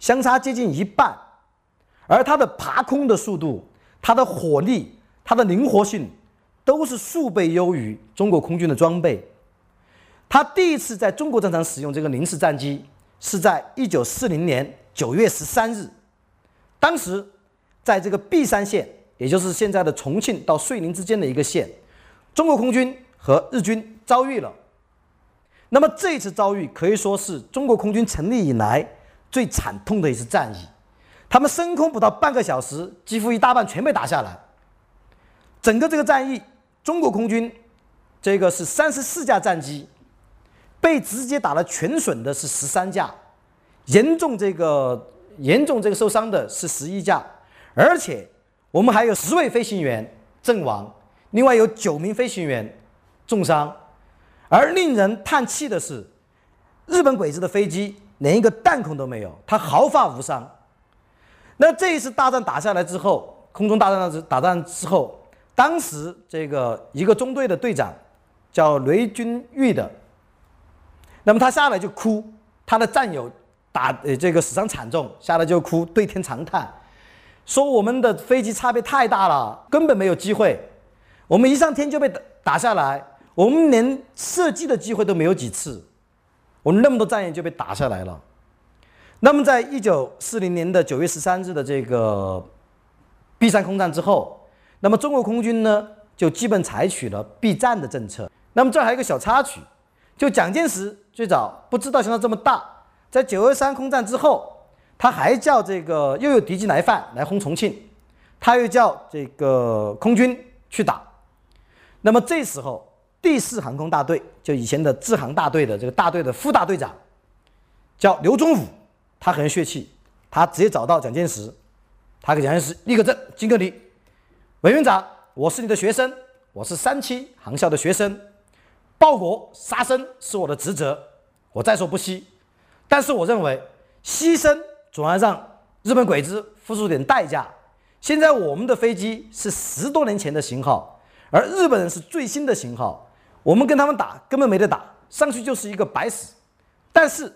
相差接近一半。而它的爬空的速度、它的火力、它的灵活性，都是数倍优于中国空军的装备。它第一次在中国战场使用这个零式战机，是在一九四零年九月十三日，当时在这个璧山县，也就是现在的重庆到遂宁之间的一个县，中国空军和日军遭遇了。那么这次遭遇可以说是中国空军成立以来最惨痛的一次战役。他们升空不到半个小时，几乎一大半全被打下来。整个这个战役，中国空军这个是三十四架战机，被直接打了全损的是十三架，严重这个严重这个受伤的是十一架，而且我们还有十位飞行员阵亡，另外有九名飞行员重伤。而令人叹气的是，日本鬼子的飞机连一个弹孔都没有，他毫发无伤。那这一次大战打下来之后，空中大战之打战之后，当时这个一个中队的队长叫雷军玉的，那么他下来就哭，他的战友打呃这个死伤惨重，下来就哭，对天长叹，说我们的飞机差别太大了，根本没有机会，我们一上天就被打打下来，我们连射击的机会都没有几次，我们那么多战友就被打下来了。那么，在一九四零年的九月十三日的这个避山空战之后，那么中国空军呢就基本采取了避战的政策。那么这还有一个小插曲，就蒋介石最早不知道相差这么大，在九二三空战之后，他还叫这个又有敌机来犯来轰重庆，他又叫这个空军去打。那么这时候第四航空大队就以前的制航大队的这个大队的副大队长叫刘忠武。他很血气，他直接找到蒋介石，他给蒋介石立个正，敬个礼，委员长，我是你的学生，我是三期航校的学生，报国杀生是我的职责，我在所不惜。但是我认为牺牲总要让日本鬼子付出点代价。现在我们的飞机是十多年前的型号，而日本人是最新的型号，我们跟他们打根本没得打，上去就是一个白死。但是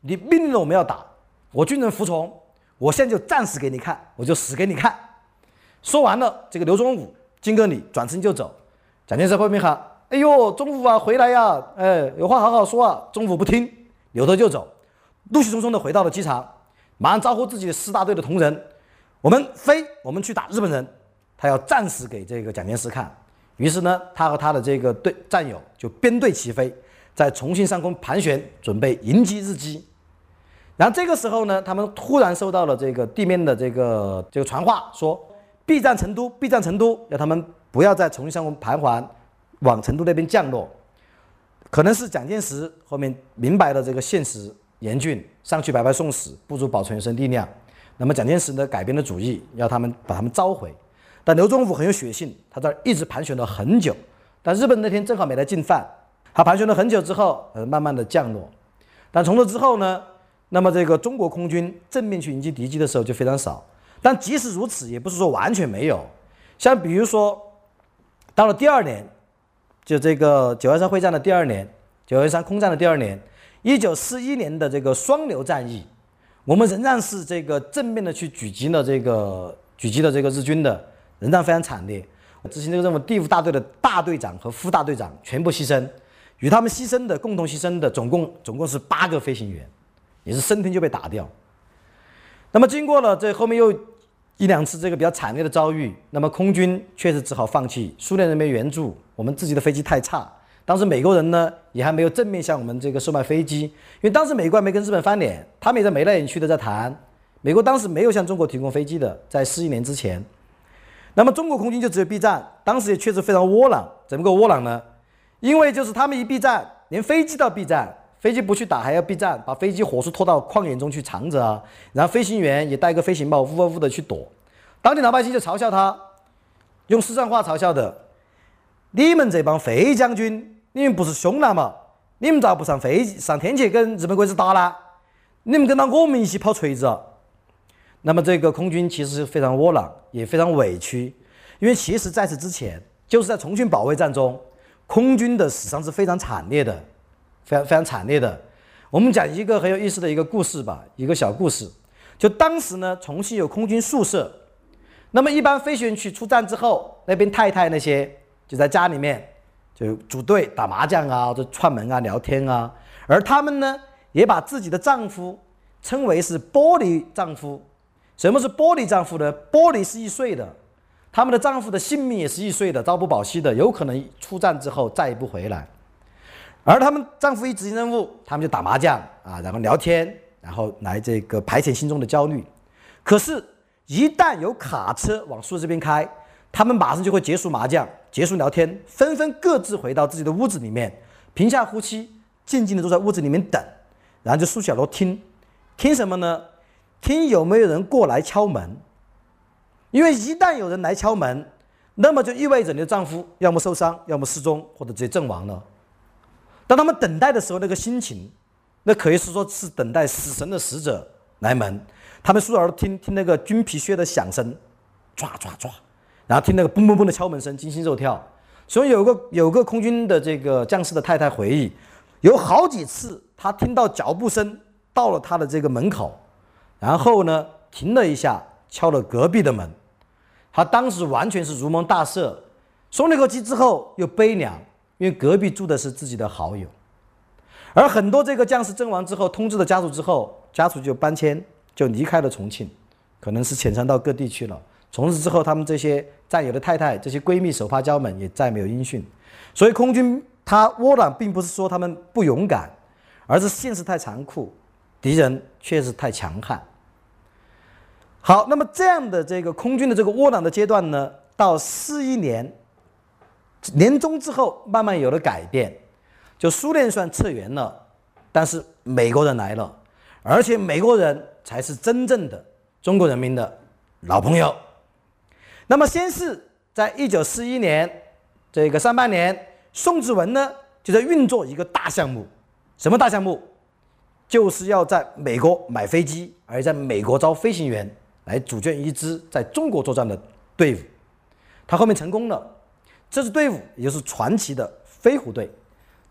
你命令了我们要打。我军人服从，我现在就战死给你看，我就死给你看。说完了，这个刘忠武敬个礼，转身就走。蒋介石后面喊：“哎呦，忠武啊，回来呀！哎，有话好好说啊。”忠武不听，扭头就走，怒气冲冲地回到了机场，马上招呼自己的四大队的同仁：“我们飞，我们去打日本人。”他要战死给这个蒋介石看。于是呢，他和他的这个队战友就编队起飞，在重庆上空盘旋，准备迎击日机。然后这个时候呢，他们突然收到了这个地面的这个这个传话，说避战成都，避战成都，要他们不要在重庆上空盘桓，往成都那边降落。可能是蒋介石后面明白了这个现实严峻，上去白白送死，不如保存一身力量。那么蒋介石呢改变了主意，要他们把他们召回。但刘忠武很有血性，他在一直盘旋了很久。但日本那天正好没来进犯，他盘旋了很久之后，呃，慢慢的降落。但从这之后呢？那么这个中国空军正面去迎击敌机的时候就非常少，但即使如此，也不是说完全没有。像比如说，到了第二年，就这个九二三会战的第二年，九二三空战的第二年，一九四一年的这个双流战役，我们仍然是这个正面的去狙击了这个狙击了这个日军的，仍然非常惨烈。执行这个任务，第五大队的大队长和副大队长全部牺牲，与他们牺牲的共同牺牲的总共总共是八个飞行员。也是生天就被打掉。那么经过了这后面又一两次这个比较惨烈的遭遇，那么空军确实只好放弃。苏联人民援助，我们自己的飞机太差。当时美国人呢也还没有正面向我们这个售卖飞机，因为当时美国还没跟日本翻脸，他们也在眉来眼去的在谈。美国当时没有向中国提供飞机的，在四一年之前。那么中国空军就只有 B 站，当时也确实非常窝囊。怎么个窝囊呢？因为就是他们一避战，连飞机都要避战。飞机不去打，还要 B 站，把飞机火速拖到旷野中去藏着啊！然后飞行员也戴个飞行帽，呜呜呜的去躲。当地老百姓就嘲笑他，用四川话嘲笑的：“你们这帮飞将军，你们不是凶男吗？你们咋不上飞机上天去跟日本鬼子打呢？你们跟到我们一起跑锤子！”那么这个空军其实是非常窝囊，也非常委屈，因为其实在此之前，就是在重庆保卫战中，空军的死伤是非常惨烈的，非常非常惨烈的。我们讲一个很有意思的一个故事吧，一个小故事。就当时呢，重庆有空军宿舍，那么一般飞行员去出战之后，那边太太那些就在家里面就组队打麻将啊，或者串门啊、聊天啊，而他们呢，也把自己的丈夫称为是玻璃丈夫。什么是玻璃丈夫呢？玻璃是易碎的，他们的丈夫的性命也是易碎的，朝不保夕的，有可能出战之后再也不回来。而他们丈夫一执行任务，他们就打麻将啊，然后聊天，然后来这个排遣心中的焦虑。可是，一旦有卡车往树这边开，他们马上就会结束麻将，结束聊天，纷纷各自回到自己的屋子里面，屏下呼吸，静静的坐在屋子里面等，然后就竖起耳朵听，听什么呢？听有没有人过来敲门。因为一旦有人来敲门，那么就意味着你的丈夫要么受伤，要么失踪，或者直接阵亡了。当他们等待的时候，那个心情，那可以是说是等待死神的使者来门。他们竖耳朵听听那个军皮靴的响声，唰唰唰，然后听那个嘣嘣嘣的敲门声，惊心肉跳。所以有个有个空军的这个将士的太太回忆，有好几次他听到脚步声到了他的这个门口，然后呢停了一下，敲了隔壁的门。他当时完全是如蒙大赦，松了一口气之后又悲凉，因为隔壁住的是自己的好友。而很多这个将士阵亡之后，通知了家属之后，家属就搬迁，就离开了重庆，可能是遣散到各地去了。从此之后，他们这些战友的太太、这些闺蜜、手帕交们也再没有音讯。所以，空军他窝囊，并不是说他们不勇敢，而是现实太残酷，敌人确实太强悍。好，那么这样的这个空军的这个窝囊的阶段呢，到四一年年中之后，慢慢有了改变。就苏联算撤员了，但是美国人来了，而且美国人才是真正的中国人民的老朋友。那么，先是在一九四一年这个上半年，宋子文呢就在运作一个大项目，什么大项目？就是要在美国买飞机，而在美国招飞行员。来组建一支在中国作战的队伍，他后面成功了。这支队伍也就是传奇的飞虎队。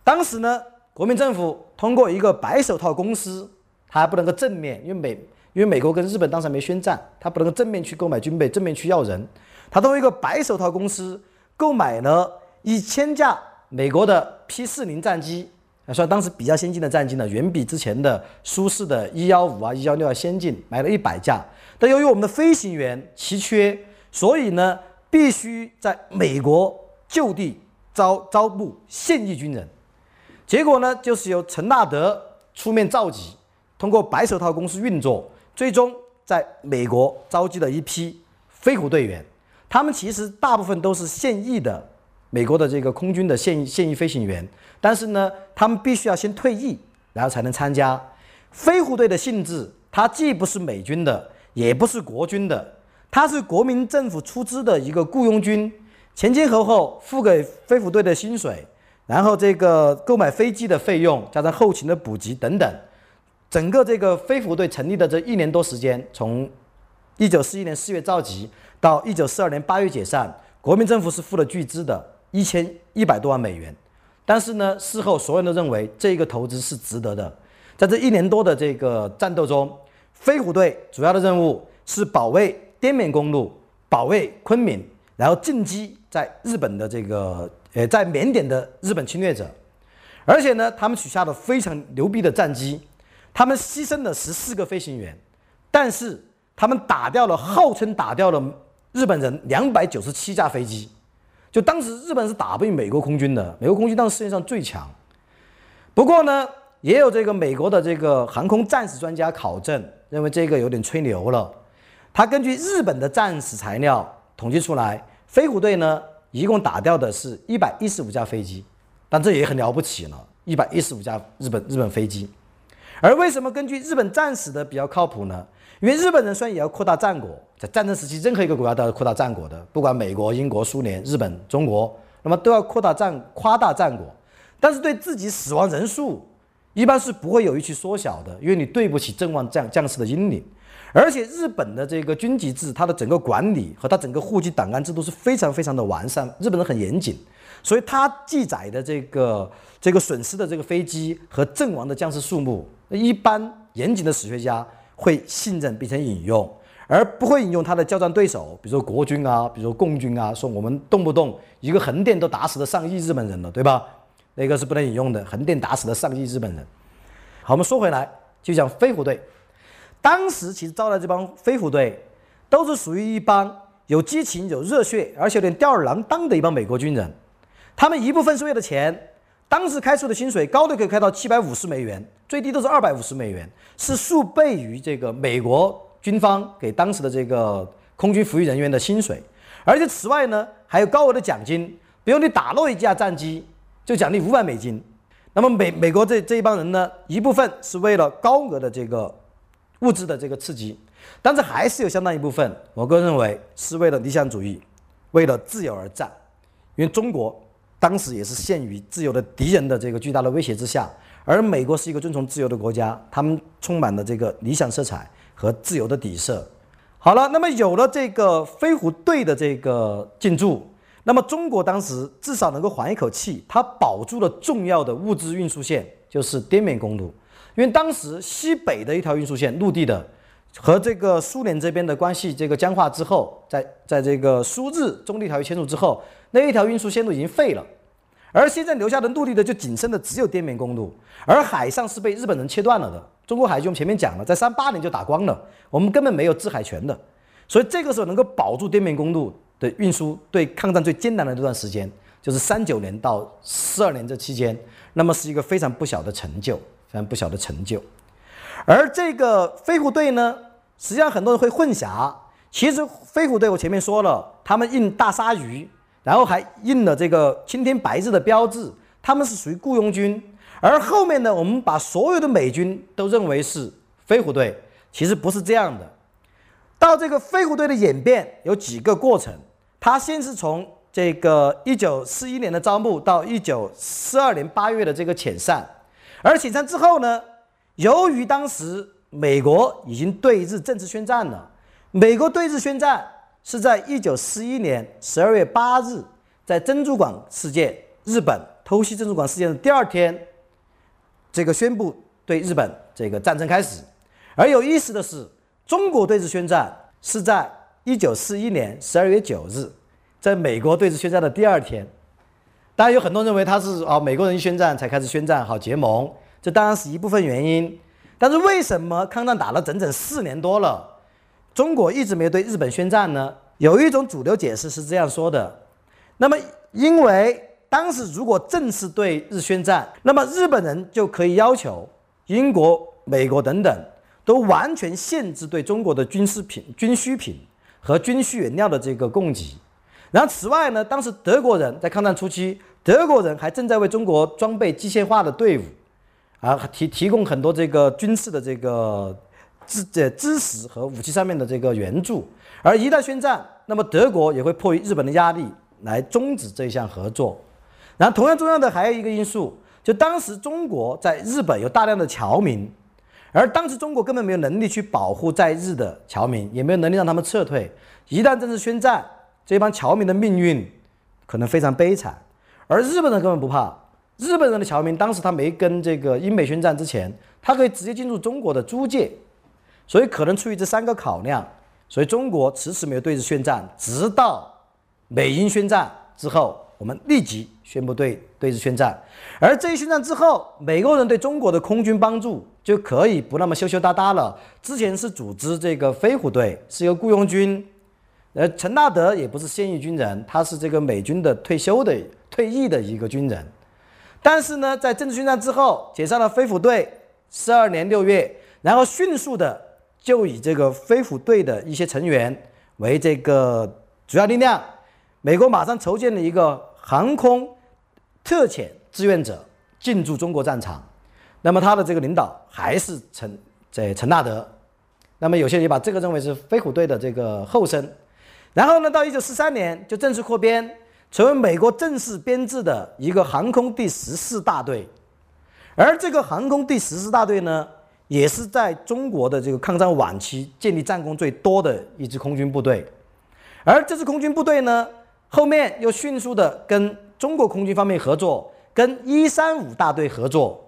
当时呢，国民政府通过一个白手套公司，他还不能够正面，因为美因为美国跟日本当时还没宣战，他不能够正面去购买军备，正面去要人。他通过一个白手套公司购买了一千架美国的 P 四零战机，算当时比较先进的战机呢，远比之前的苏式的一幺五啊、一幺六要先进，买了一百架。但由于我们的飞行员奇缺，所以呢，必须在美国就地招招募现役军人。结果呢，就是由陈纳德出面召集，通过白手套公司运作，最终在美国召集了一批飞虎队员。他们其实大部分都是现役的美国的这个空军的现役现役飞行员，但是呢，他们必须要先退役，然后才能参加飞虎队的性质。它既不是美军的。也不是国军的，它是国民政府出资的一个雇佣军，前前后后付给飞虎队的薪水，然后这个购买飞机的费用，加上后勤的补给等等，整个这个飞虎队成立的这一年多时间，从一九四一年四月召集到一九四二年八月解散，国民政府是付了巨资的，一千一百多万美元。但是呢，事后所有人都认为这个投资是值得的，在这一年多的这个战斗中。飞虎队主要的任务是保卫滇缅公路，保卫昆明，然后进击在日本的这个呃在缅甸的日本侵略者，而且呢，他们取下了非常牛逼的战机，他们牺牲了十四个飞行员，但是他们打掉了号称打掉了日本人两百九十七架飞机，就当时日本是打不赢美国空军的，美国空军当时世界上最强，不过呢，也有这个美国的这个航空战史专家考证。认为这个有点吹牛了。他根据日本的战史材料统计出来，飞虎队呢一共打掉的是一百一十五架飞机，但这也很了不起了，一百一十五架日本日本飞机。而为什么根据日本战史的比较靠谱呢？因为日本人虽然也要扩大战果，在战争时期任何一个国家都要扩大战果的，不管美国、英国、苏联、日本、中国，那么都要扩大战夸大战果，但是对自己死亡人数。一般是不会有意去缩小的，因为你对不起阵亡将将士的英灵。而且日本的这个军级制，它的整个管理和它整个户籍档案制度是非常非常的完善，日本人很严谨，所以它记载的这个这个损失的这个飞机和阵亡的将士数目，一般严谨的史学家会信任并且引用。而不会引用他的交战对手，比如说国军啊，比如说共军啊，说我们动不动一个横店都打死了上亿日本人了，对吧？那个是不能引用的，横店打死了上亿日本人。好，我们说回来，就讲飞虎队，当时其实招来这帮飞虎队，都是属于一帮有激情、有热血，而且有点吊儿郎当的一帮美国军人。他们一部分是为了钱，当时开出的薪水高的可以开到七百五十美元，最低都是二百五十美元，是数倍于这个美国。军方给当时的这个空军服役人员的薪水，而且此外呢，还有高额的奖金，比如你打落一架战机，就奖励五百美金。那么美美国这这一帮人呢，一部分是为了高额的这个物质的这个刺激，但是还是有相当一部分，我个人认为是为了理想主义，为了自由而战。因为中国当时也是陷于自由的敌人的这个巨大的威胁之下，而美国是一个遵从自由的国家，他们充满了这个理想色彩。和自由的底色。好了，那么有了这个飞虎队的这个进驻，那么中国当时至少能够缓一口气，它保住了重要的物资运输线，就是滇缅公路。因为当时西北的一条运输线，陆地的，和这个苏联这边的关系这个僵化之后，在在这个苏日中立条约签署之后，那一条运输线路已经废了，而现在留下的陆地的就仅剩的只有滇缅公路，而海上是被日本人切断了的。中国海军我们前面讲了，在三八年就打光了，我们根本没有制海权的，所以这个时候能够保住滇缅公路的运输，对抗战最艰难的这段时间，就是三九年到四二年这期间，那么是一个非常不小的成就，非常不小的成就。而这个飞虎队呢，实际上很多人会混淆，其实飞虎队我前面说了，他们印大鲨鱼，然后还印了这个青天白日的标志，他们是属于雇佣军。而后面呢，我们把所有的美军都认为是飞虎队，其实不是这样的。到这个飞虎队的演变有几个过程，它先是从这个一九四一年的招募到一九四二年八月的这个遣散，而遣散之后呢，由于当时美国已经对日正式宣战了，美国对日宣战是在一九四一年十二月八日，在珍珠港事件，日本偷袭珍珠港事件的第二天。这个宣布对日本这个战争开始，而有意思的是，中国对日宣战是在一九四一年十二月九日，在美国对日宣战的第二天。当然有很多人认为他是啊美国人宣战才开始宣战好结盟，这当然是一部分原因。但是为什么抗战打了整整四年多了，中国一直没有对日本宣战呢？有一种主流解释是这样说的：那么因为。当时如果正式对日宣战，那么日本人就可以要求英国、美国等等都完全限制对中国的军事品、军需品和军需原料的这个供给。然后此外呢，当时德国人在抗战初期，德国人还正在为中国装备机械化的队伍，啊提提供很多这个军事的这个知这知识和武器上面的这个援助。而一旦宣战，那么德国也会迫于日本的压力来终止这项合作。然后，同样重要的还有一个因素，就当时中国在日本有大量的侨民，而当时中国根本没有能力去保护在日的侨民，也没有能力让他们撤退。一旦正式宣战，这帮侨民的命运可能非常悲惨。而日本人根本不怕，日本人的侨民当时他没跟这个英美宣战之前，他可以直接进入中国的租界，所以可能出于这三个考量，所以中国迟迟没有对日宣战，直到美英宣战之后。我们立即宣布对对日宣战，而这一宣战之后，美国人对中国的空军帮助就可以不那么羞羞答答了。之前是组织这个飞虎队，是一个雇佣军，呃，陈纳德也不是现役军人，他是这个美军的退休的退役的一个军人。但是呢，在正式宣战之后，解散了飞虎队，四二年六月，然后迅速的就以这个飞虎队的一些成员为这个主要力量，美国马上筹建了一个。航空特遣志愿者进驻中国战场，那么他的这个领导还是陈这陈纳德，那么有些人把这个认为是飞虎队的这个后身，然后呢，到一九四三年就正式扩编，成为美国正式编制的一个航空第十四大队，而这个航空第十四大队呢，也是在中国的这个抗战晚期建立战功最多的一支空军部队。而这支空军部队呢，后面又迅速的跟中国空军方面合作，跟一三五大队合作，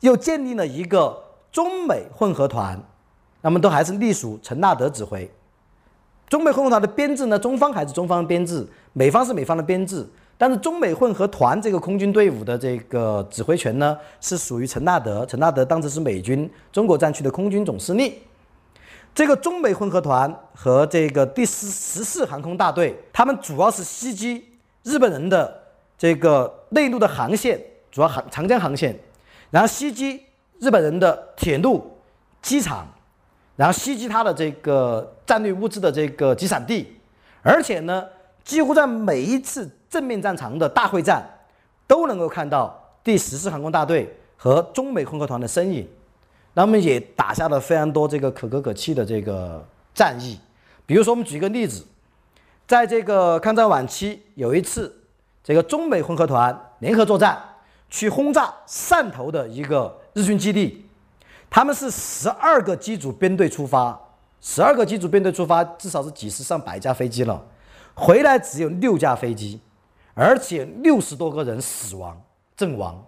又建立了一个中美混合团，那么都还是隶属陈纳德指挥。中美混合团的编制呢，中方还是中方的编制，美方是美方的编制，但是中美混合团这个空军队伍的这个指挥权呢，是属于陈纳德。陈纳德当时是美军中国战区的空军总司令。这个中美混合团和这个第十十四航空大队，他们主要是袭击日本人的这个内陆的航线，主要航长江航线，然后袭击日本人的铁路、机场。然后袭击他的这个战略物资的这个集散地，而且呢，几乎在每一次正面战场的大会战，都能够看到第十四航空大队和中美混合团的身影，那么也打下了非常多这个可歌可泣的这个战役。比如说，我们举一个例子，在这个抗战晚期，有一次这个中美混合团联合作战，去轰炸汕头的一个日军基地。他们是十二个机组编队出发，十二个机组编队出发，至少是几十上百架飞机了，回来只有六架飞机，而且六十多个人死亡阵亡。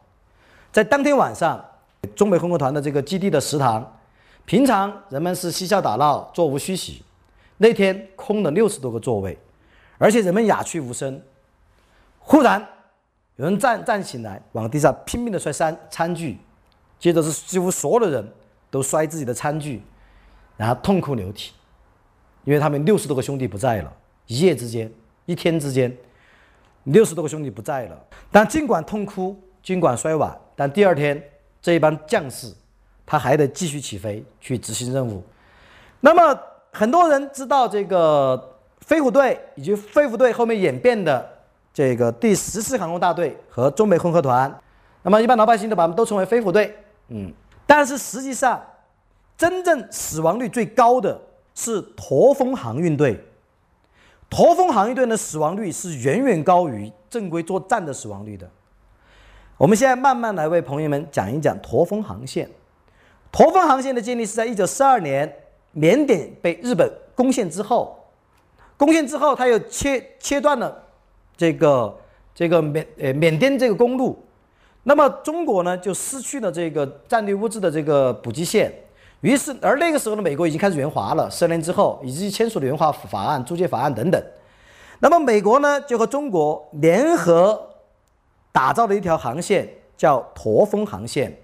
在当天晚上，中美混合团的这个基地的食堂，平常人们是嬉笑打闹，座无虚席，那天空了六十多个座位，而且人们鸦雀无声。忽然，有人站站起来，往地上拼命的摔餐餐具。接着是几乎所有的人都摔自己的餐具，然后痛哭流涕，因为他们六十多个兄弟不在了，一夜之间，一天之间，六十多个兄弟不在了。但尽管痛哭，尽管摔碗，但第二天这一帮将士他还得继续起飞去执行任务。那么很多人知道这个飞虎队以及飞虎队后面演变的这个第十四航空大队和中美混合团，那么一般老百姓都把他们都称为飞虎队。嗯，但是实际上，真正死亡率最高的是驼峰航运队。驼峰航运队的死亡率是远远高于正规作战的死亡率的。我们现在慢慢来为朋友们讲一讲驼峰航线。驼峰航线的建立是在一九四二年，缅甸被日本攻陷之后，攻陷之后，他又切切断了这个这个缅呃缅甸这个公路。那么中国呢，就失去了这个战略物资的这个补给线，于是而那个时候呢，美国已经开始援华了，十年之后，以及签署了援华法案、租借法案等等。那么美国呢，就和中国联合打造了一条航线，叫驼峰航线。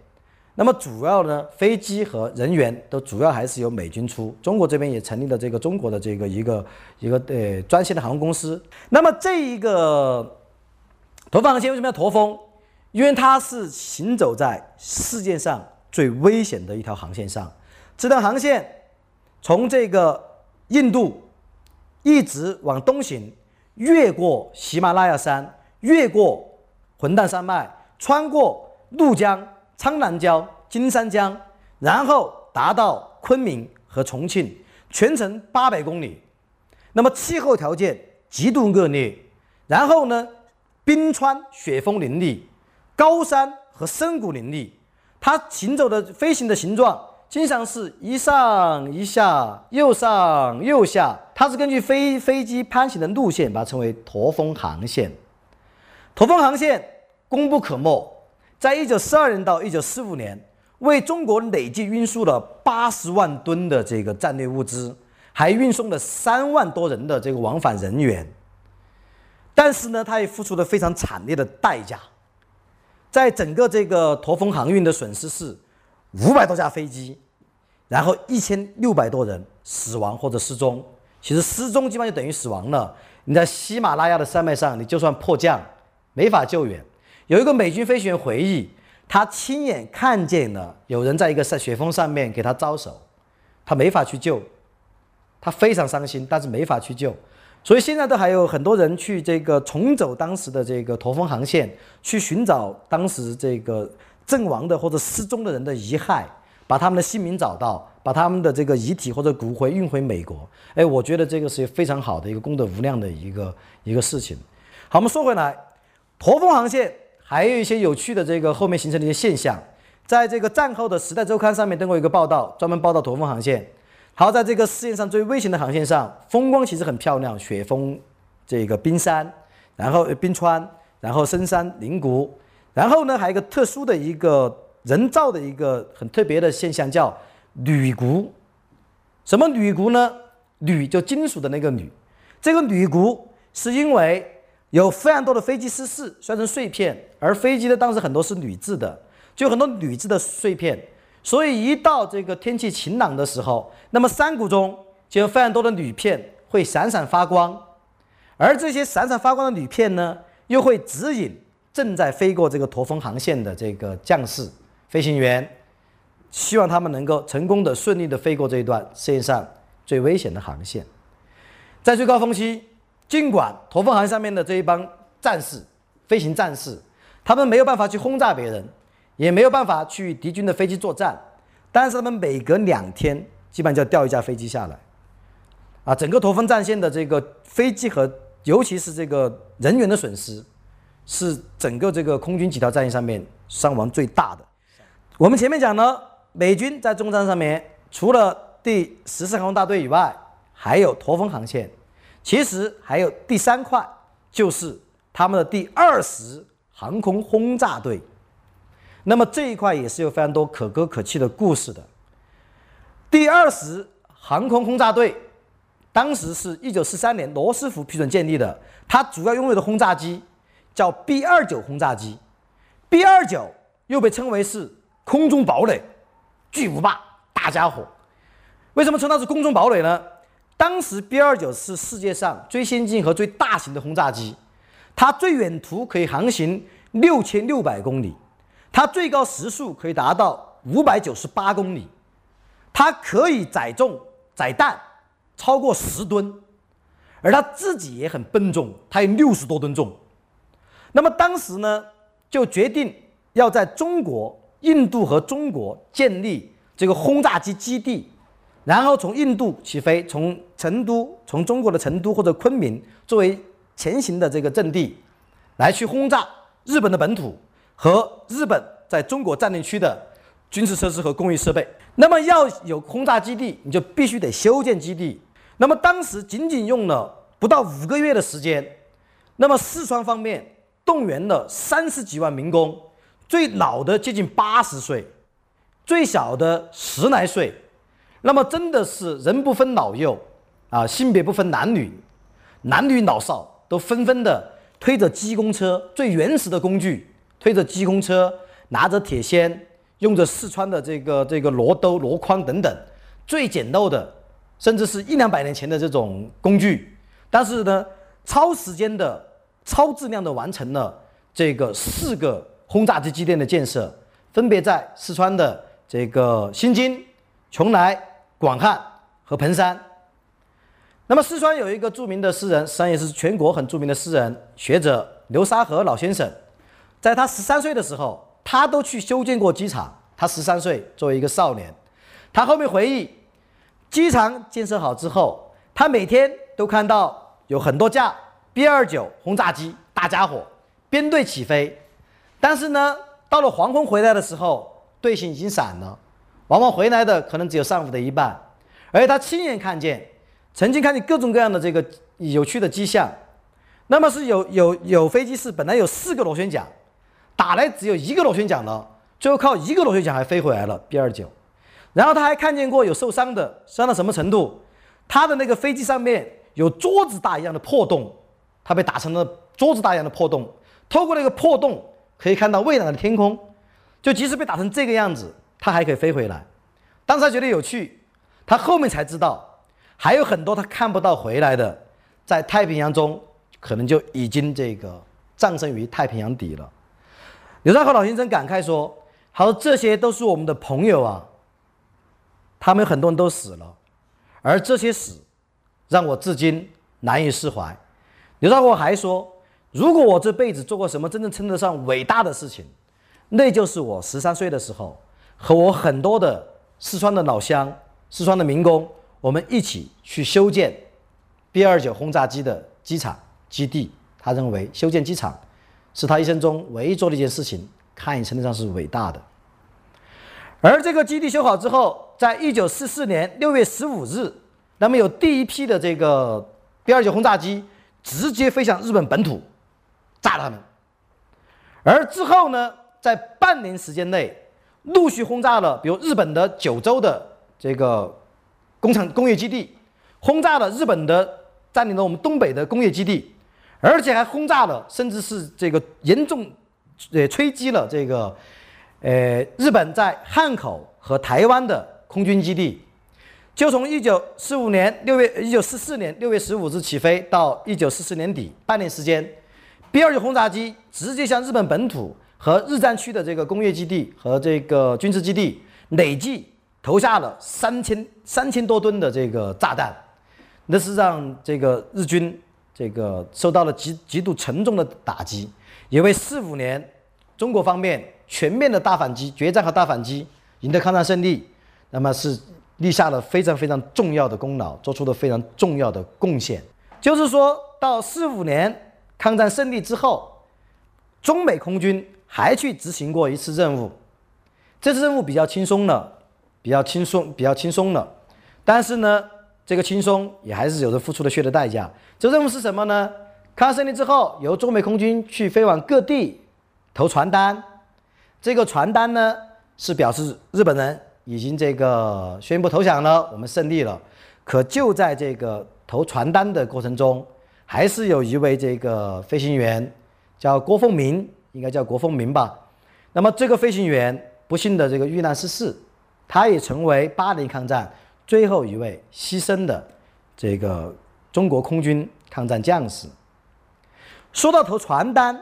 那么主要呢，飞机和人员都主要还是由美军出，中国这边也成立了这个中国的这个一个一个呃专线的航空公司。那么这一个驼峰航线为什么要驼峰？因为它是行走在世界上最危险的一条航线上，这段航线从这个印度一直往东行，越过喜马拉雅山，越过混蛋山脉，穿过怒江、苍南江、金三江，然后达到昆明和重庆，全程八百公里。那么气候条件极度恶劣，然后呢，冰川雪峰林立。高山和深谷林立，它行走的飞行的形状经常是一上一下，右上右下。它是根据飞飞机攀行的路线，把它称为驼峰航线。驼峰航线功不可没，在一九四二年到一九四五年，为中国累计运输了八十万吨的这个战略物资，还运送了三万多人的这个往返人员。但是呢，它也付出了非常惨烈的代价。在整个这个驼峰航运的损失是五百多架飞机，然后一千六百多人死亡或者失踪。其实失踪基本上就等于死亡了。你在喜马拉雅的山脉上，你就算迫降，没法救援。有一个美军飞行员回忆，他亲眼看见了有人在一个山雪峰上面给他招手，他没法去救，他非常伤心，但是没法去救。所以现在都还有很多人去这个重走当时的这个驼峰航线，去寻找当时这个阵亡的或者失踪的人的遗骸，把他们的姓名找到，把他们的这个遗体或者骨灰运回美国。哎，我觉得这个是非常好的一个功德无量的一个一个事情。好，我们说回来，驼峰航线还有一些有趣的这个后面形成的一些现象。在这个战后的《时代周刊》上面登过一个报道，专门报道驼峰航线。好，在这个世界上最危险的航线上，风光其实很漂亮，雪峰、这个冰山，然后冰川，然后深山林谷，然后呢还有一个特殊的一个人造的一个很特别的现象，叫铝谷。什么铝谷呢？铝就金属的那个铝。这个铝谷是因为有非常多的飞机失事摔成碎片，而飞机呢当时很多是铝制的。就很多铝制的碎片，所以一到这个天气晴朗的时候，那么山谷中就有非常多的铝片会闪闪发光，而这些闪闪发光的铝片呢，又会指引正在飞过这个驼峰航线的这个将士、飞行员，希望他们能够成功的、顺利的飞过这一段世界上最危险的航线。在最高峰期，尽管驼峰航上面的这一帮战士、飞行战士，他们没有办法去轰炸别人。也没有办法去敌军的飞机作战，但是他们每隔两天基本上就要调一架飞机下来，啊，整个驼峰战线的这个飞机和尤其是这个人员的损失，是整个这个空军几条战役上面伤亡最大的。我们前面讲呢，美军在中战上面除了第十四航空大队以外，还有驼峰航线，其实还有第三块就是他们的第二十航空轰炸队。那么这一块也是有非常多可歌可泣的故事的。第二十航空轰炸队，当时是一九四三年罗斯福批准建立的，它主要拥有的轰炸机叫 B 二九轰炸机，B 二九又被称为是空中堡垒，巨无霸大家伙。为什么称它是空中堡垒呢？当时 B 二九是世界上最先进和最大型的轰炸机，它最远途可以航行六千六百公里。它最高时速可以达到五百九十八公里，它可以载重载弹超过十吨，而它自己也很笨重，它有六十多吨重。那么当时呢，就决定要在中国、印度和中国建立这个轰炸机基地，然后从印度起飞，从成都、从中国的成都或者昆明作为前行的这个阵地，来去轰炸日本的本土。和日本在中国占领区的军事设施和工业设备，那么要有轰炸基地，你就必须得修建基地。那么当时仅仅用了不到五个月的时间，那么四川方面动员了三十几万民工，最老的接近八十岁，最小的十来岁，那么真的是人不分老幼啊，性别不分男女，男女老少都纷纷的推着机工车，最原始的工具。推着机工车，拿着铁锨，用着四川的这个这个箩兜、箩筐等等，最简陋的，甚至是一两百年前的这种工具，但是呢，超时间的、超质量的完成了这个四个轰炸机基地的建设，分别在四川的这个新津、邛崃、广汉和彭山。那么四川有一个著名的诗人，实际上也是全国很著名的诗人学者刘沙河老先生。在他十三岁的时候，他都去修建过机场。他十三岁，作为一个少年，他后面回忆，机场建设好之后，他每天都看到有很多架 B 二九轰炸机，大家伙编队起飞。但是呢，到了黄昏回来的时候，队形已经散了，往往回来的可能只有上午的一半。而且他亲眼看见，曾经看见各种各样的这个有趣的迹象。那么是有有有飞机是本来有四个螺旋桨。打来只有一个螺旋桨了，最后靠一个螺旋桨还飞回来了 B 二九，然后他还看见过有受伤的，伤到什么程度？他的那个飞机上面有桌子大一样的破洞，他被打成了桌子大一样的破洞。透过那个破洞可以看到蔚蓝的天空，就即使被打成这个样子，他还可以飞回来。当时他觉得有趣，他后面才知道还有很多他看不到回来的，在太平洋中可能就已经这个葬身于太平洋底了。刘兆和老先生感慨说：“好，这些都是我们的朋友啊，他们很多人都死了，而这些死让我至今难以释怀。”刘兆和还说：“如果我这辈子做过什么真正称得上伟大的事情，那就是我十三岁的时候和我很多的四川的老乡、四川的民工，我们一起去修建 B 二九轰炸机的机场基地。他认为修建机场。”是他一生中唯一做的一件事情，可以称得上是伟大的。而这个基地修好之后，在一九四四年六月十五日，那么有第一批的这个 B 二九轰炸机直接飞向日本本土，炸他们。而之后呢，在半年时间内，陆续轰炸了，比如日本的九州的这个工厂工业基地，轰炸了日本的占领了我们东北的工业基地，而且还轰炸了，甚至是这个严重呃吹击了这个。呃，日本在汉口和台湾的空军基地，就从一九四五年六月，一九四四年六月十五日起飞，到一九四四年底，半年时间，B 二九轰炸机直接向日本本土和日战区的这个工业基地和这个军事基地累计投下了三千三千多吨的这个炸弹，那是让这个日军这个受到了极极度沉重的打击，也为四五年中国方面。全面的大反击、决战和大反击，赢得抗战胜利，那么是立下了非常非常重要的功劳，做出了非常重要的贡献。就是说到四五年抗战胜利之后，中美空军还去执行过一次任务，这次任务比较轻松了，比较轻松，比较轻松了。但是呢，这个轻松也还是有着付出了血的代价。这任务是什么呢？抗战胜利之后，由中美空军去飞往各地投传单。这个传单呢，是表示日本人已经这个宣布投降了，我们胜利了。可就在这个投传单的过程中，还是有一位这个飞行员叫郭凤鸣，应该叫郭凤鸣吧。那么这个飞行员不幸的这个遇难逝世，他也成为八年抗战最后一位牺牲的这个中国空军抗战将士。说到投传单，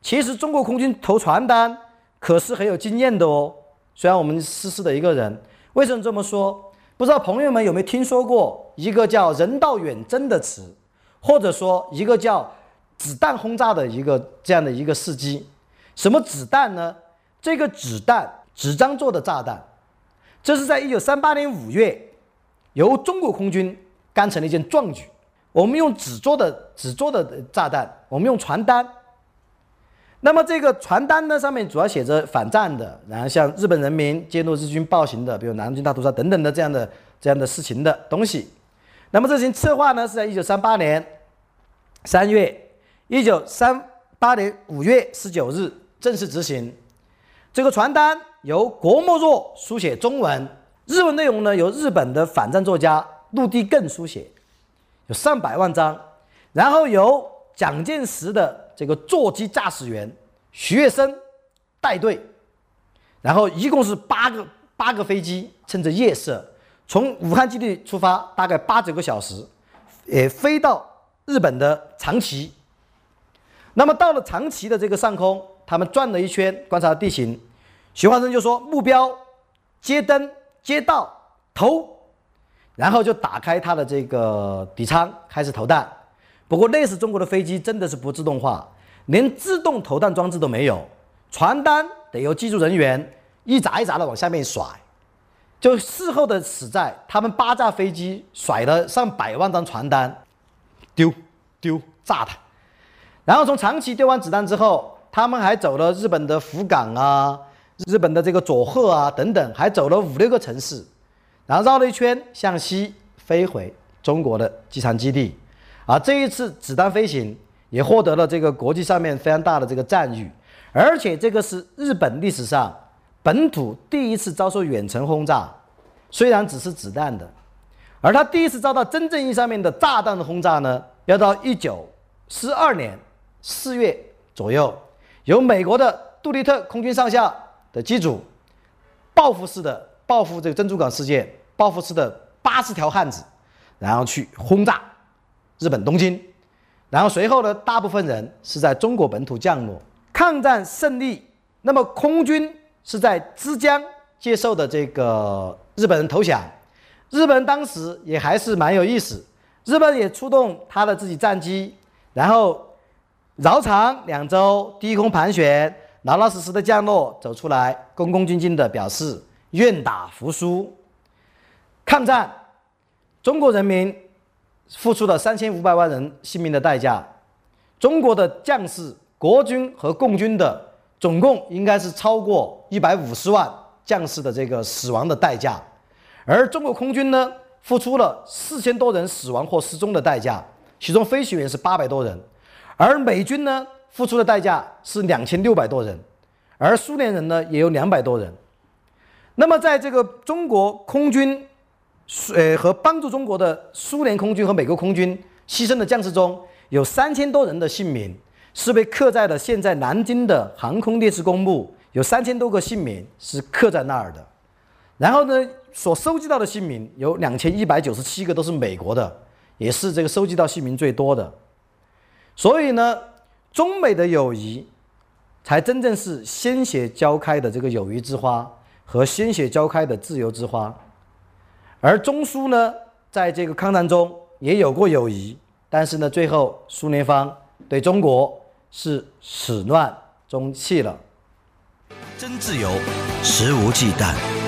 其实中国空军投传单。可是很有经验的哦。虽然我们失事的一个人，为什么这么说？不知道朋友们有没有听说过一个叫“人道远征”的词，或者说一个叫“子弹轰炸”的一个这样的一个事迹？什么子弹呢？这个子弹纸张做的炸弹，这是在一九三八年五月，由中国空军干成了一件壮举。我们用纸做的纸做的炸弹，我们用传单。那么这个传单呢，上面主要写着反战的，然后向日本人民揭露日军暴行的，比如南京大屠杀等等的这样的这样的事情的东西。那么这些策划呢，是在一九三八年三月，一九三八年五月十九日正式执行。这个传单由国莫若书写中文，日文内容呢由日本的反战作家陆地更书写，有上百万张，然后由蒋介石的。这个座机驾驶员徐月生带队，然后一共是八个八个飞机，趁着夜色从武汉基地出发，大概八九个小时，也飞到日本的长崎。那么到了长崎的这个上空，他们转了一圈，观察地形。徐华生就说：“目标街灯街道投，然后就打开他的这个底舱，开始投弹。”不过，类似中国的飞机真的是不自动化，连自动投弹装置都没有，传单得由机组人员一扎一扎的往下面甩。就事后的死在，他们八架飞机甩了上百万张传单，丢丢炸它。然后从长崎丢完子弹之后，他们还走了日本的福冈啊、日本的这个佐贺啊等等，还走了五六个城市，然后绕了一圈向西飞回中国的机场基地。而这一次子弹飞行也获得了这个国际上面非常大的这个赞誉，而且这个是日本历史上本土第一次遭受远程轰炸，虽然只是子弹的，而他第一次遭到真正意义上面的炸弹的轰炸呢，要到一九四二年四月左右，由美国的杜立特空军上校的机组报复式的报复这个珍珠港事件，报复式的八十条汉子，然后去轰炸。日本东京，然后随后呢，大部分人是在中国本土降落。抗战胜利，那么空军是在枝江接受的这个日本人投降。日本人当时也还是蛮有意思，日本也出动他的自己战机，然后绕场两周，低空盘旋，老老实实的降落，走出来，恭恭敬敬的表示愿打服输。抗战，中国人民。付出了三千五百万人性命的代价，中国的将士、国军和共军的总共应该是超过一百五十万，将士的这个死亡的代价，而中国空军呢，付出了四千多人死亡或失踪的代价，其中飞行员是八百多人，而美军呢，付出的代价是两千六百多人，而苏联人呢，也有两百多人。那么，在这个中国空军，呃，和帮助中国的苏联空军和美国空军牺牲的将士中，有三千多人的姓名是被刻在了现在南京的航空烈士公墓，有三千多个姓名是刻在那儿的。然后呢，所收集到的姓名有两千一百九十七个都是美国的，也是这个收集到姓名最多的。所以呢，中美的友谊才真正是鲜血浇开的这个友谊之花。和鲜血浇开的自由之花，而中苏呢，在这个抗战中也有过友谊，但是呢，最后苏联方对中国是始乱终弃了。真自由，肆无忌惮。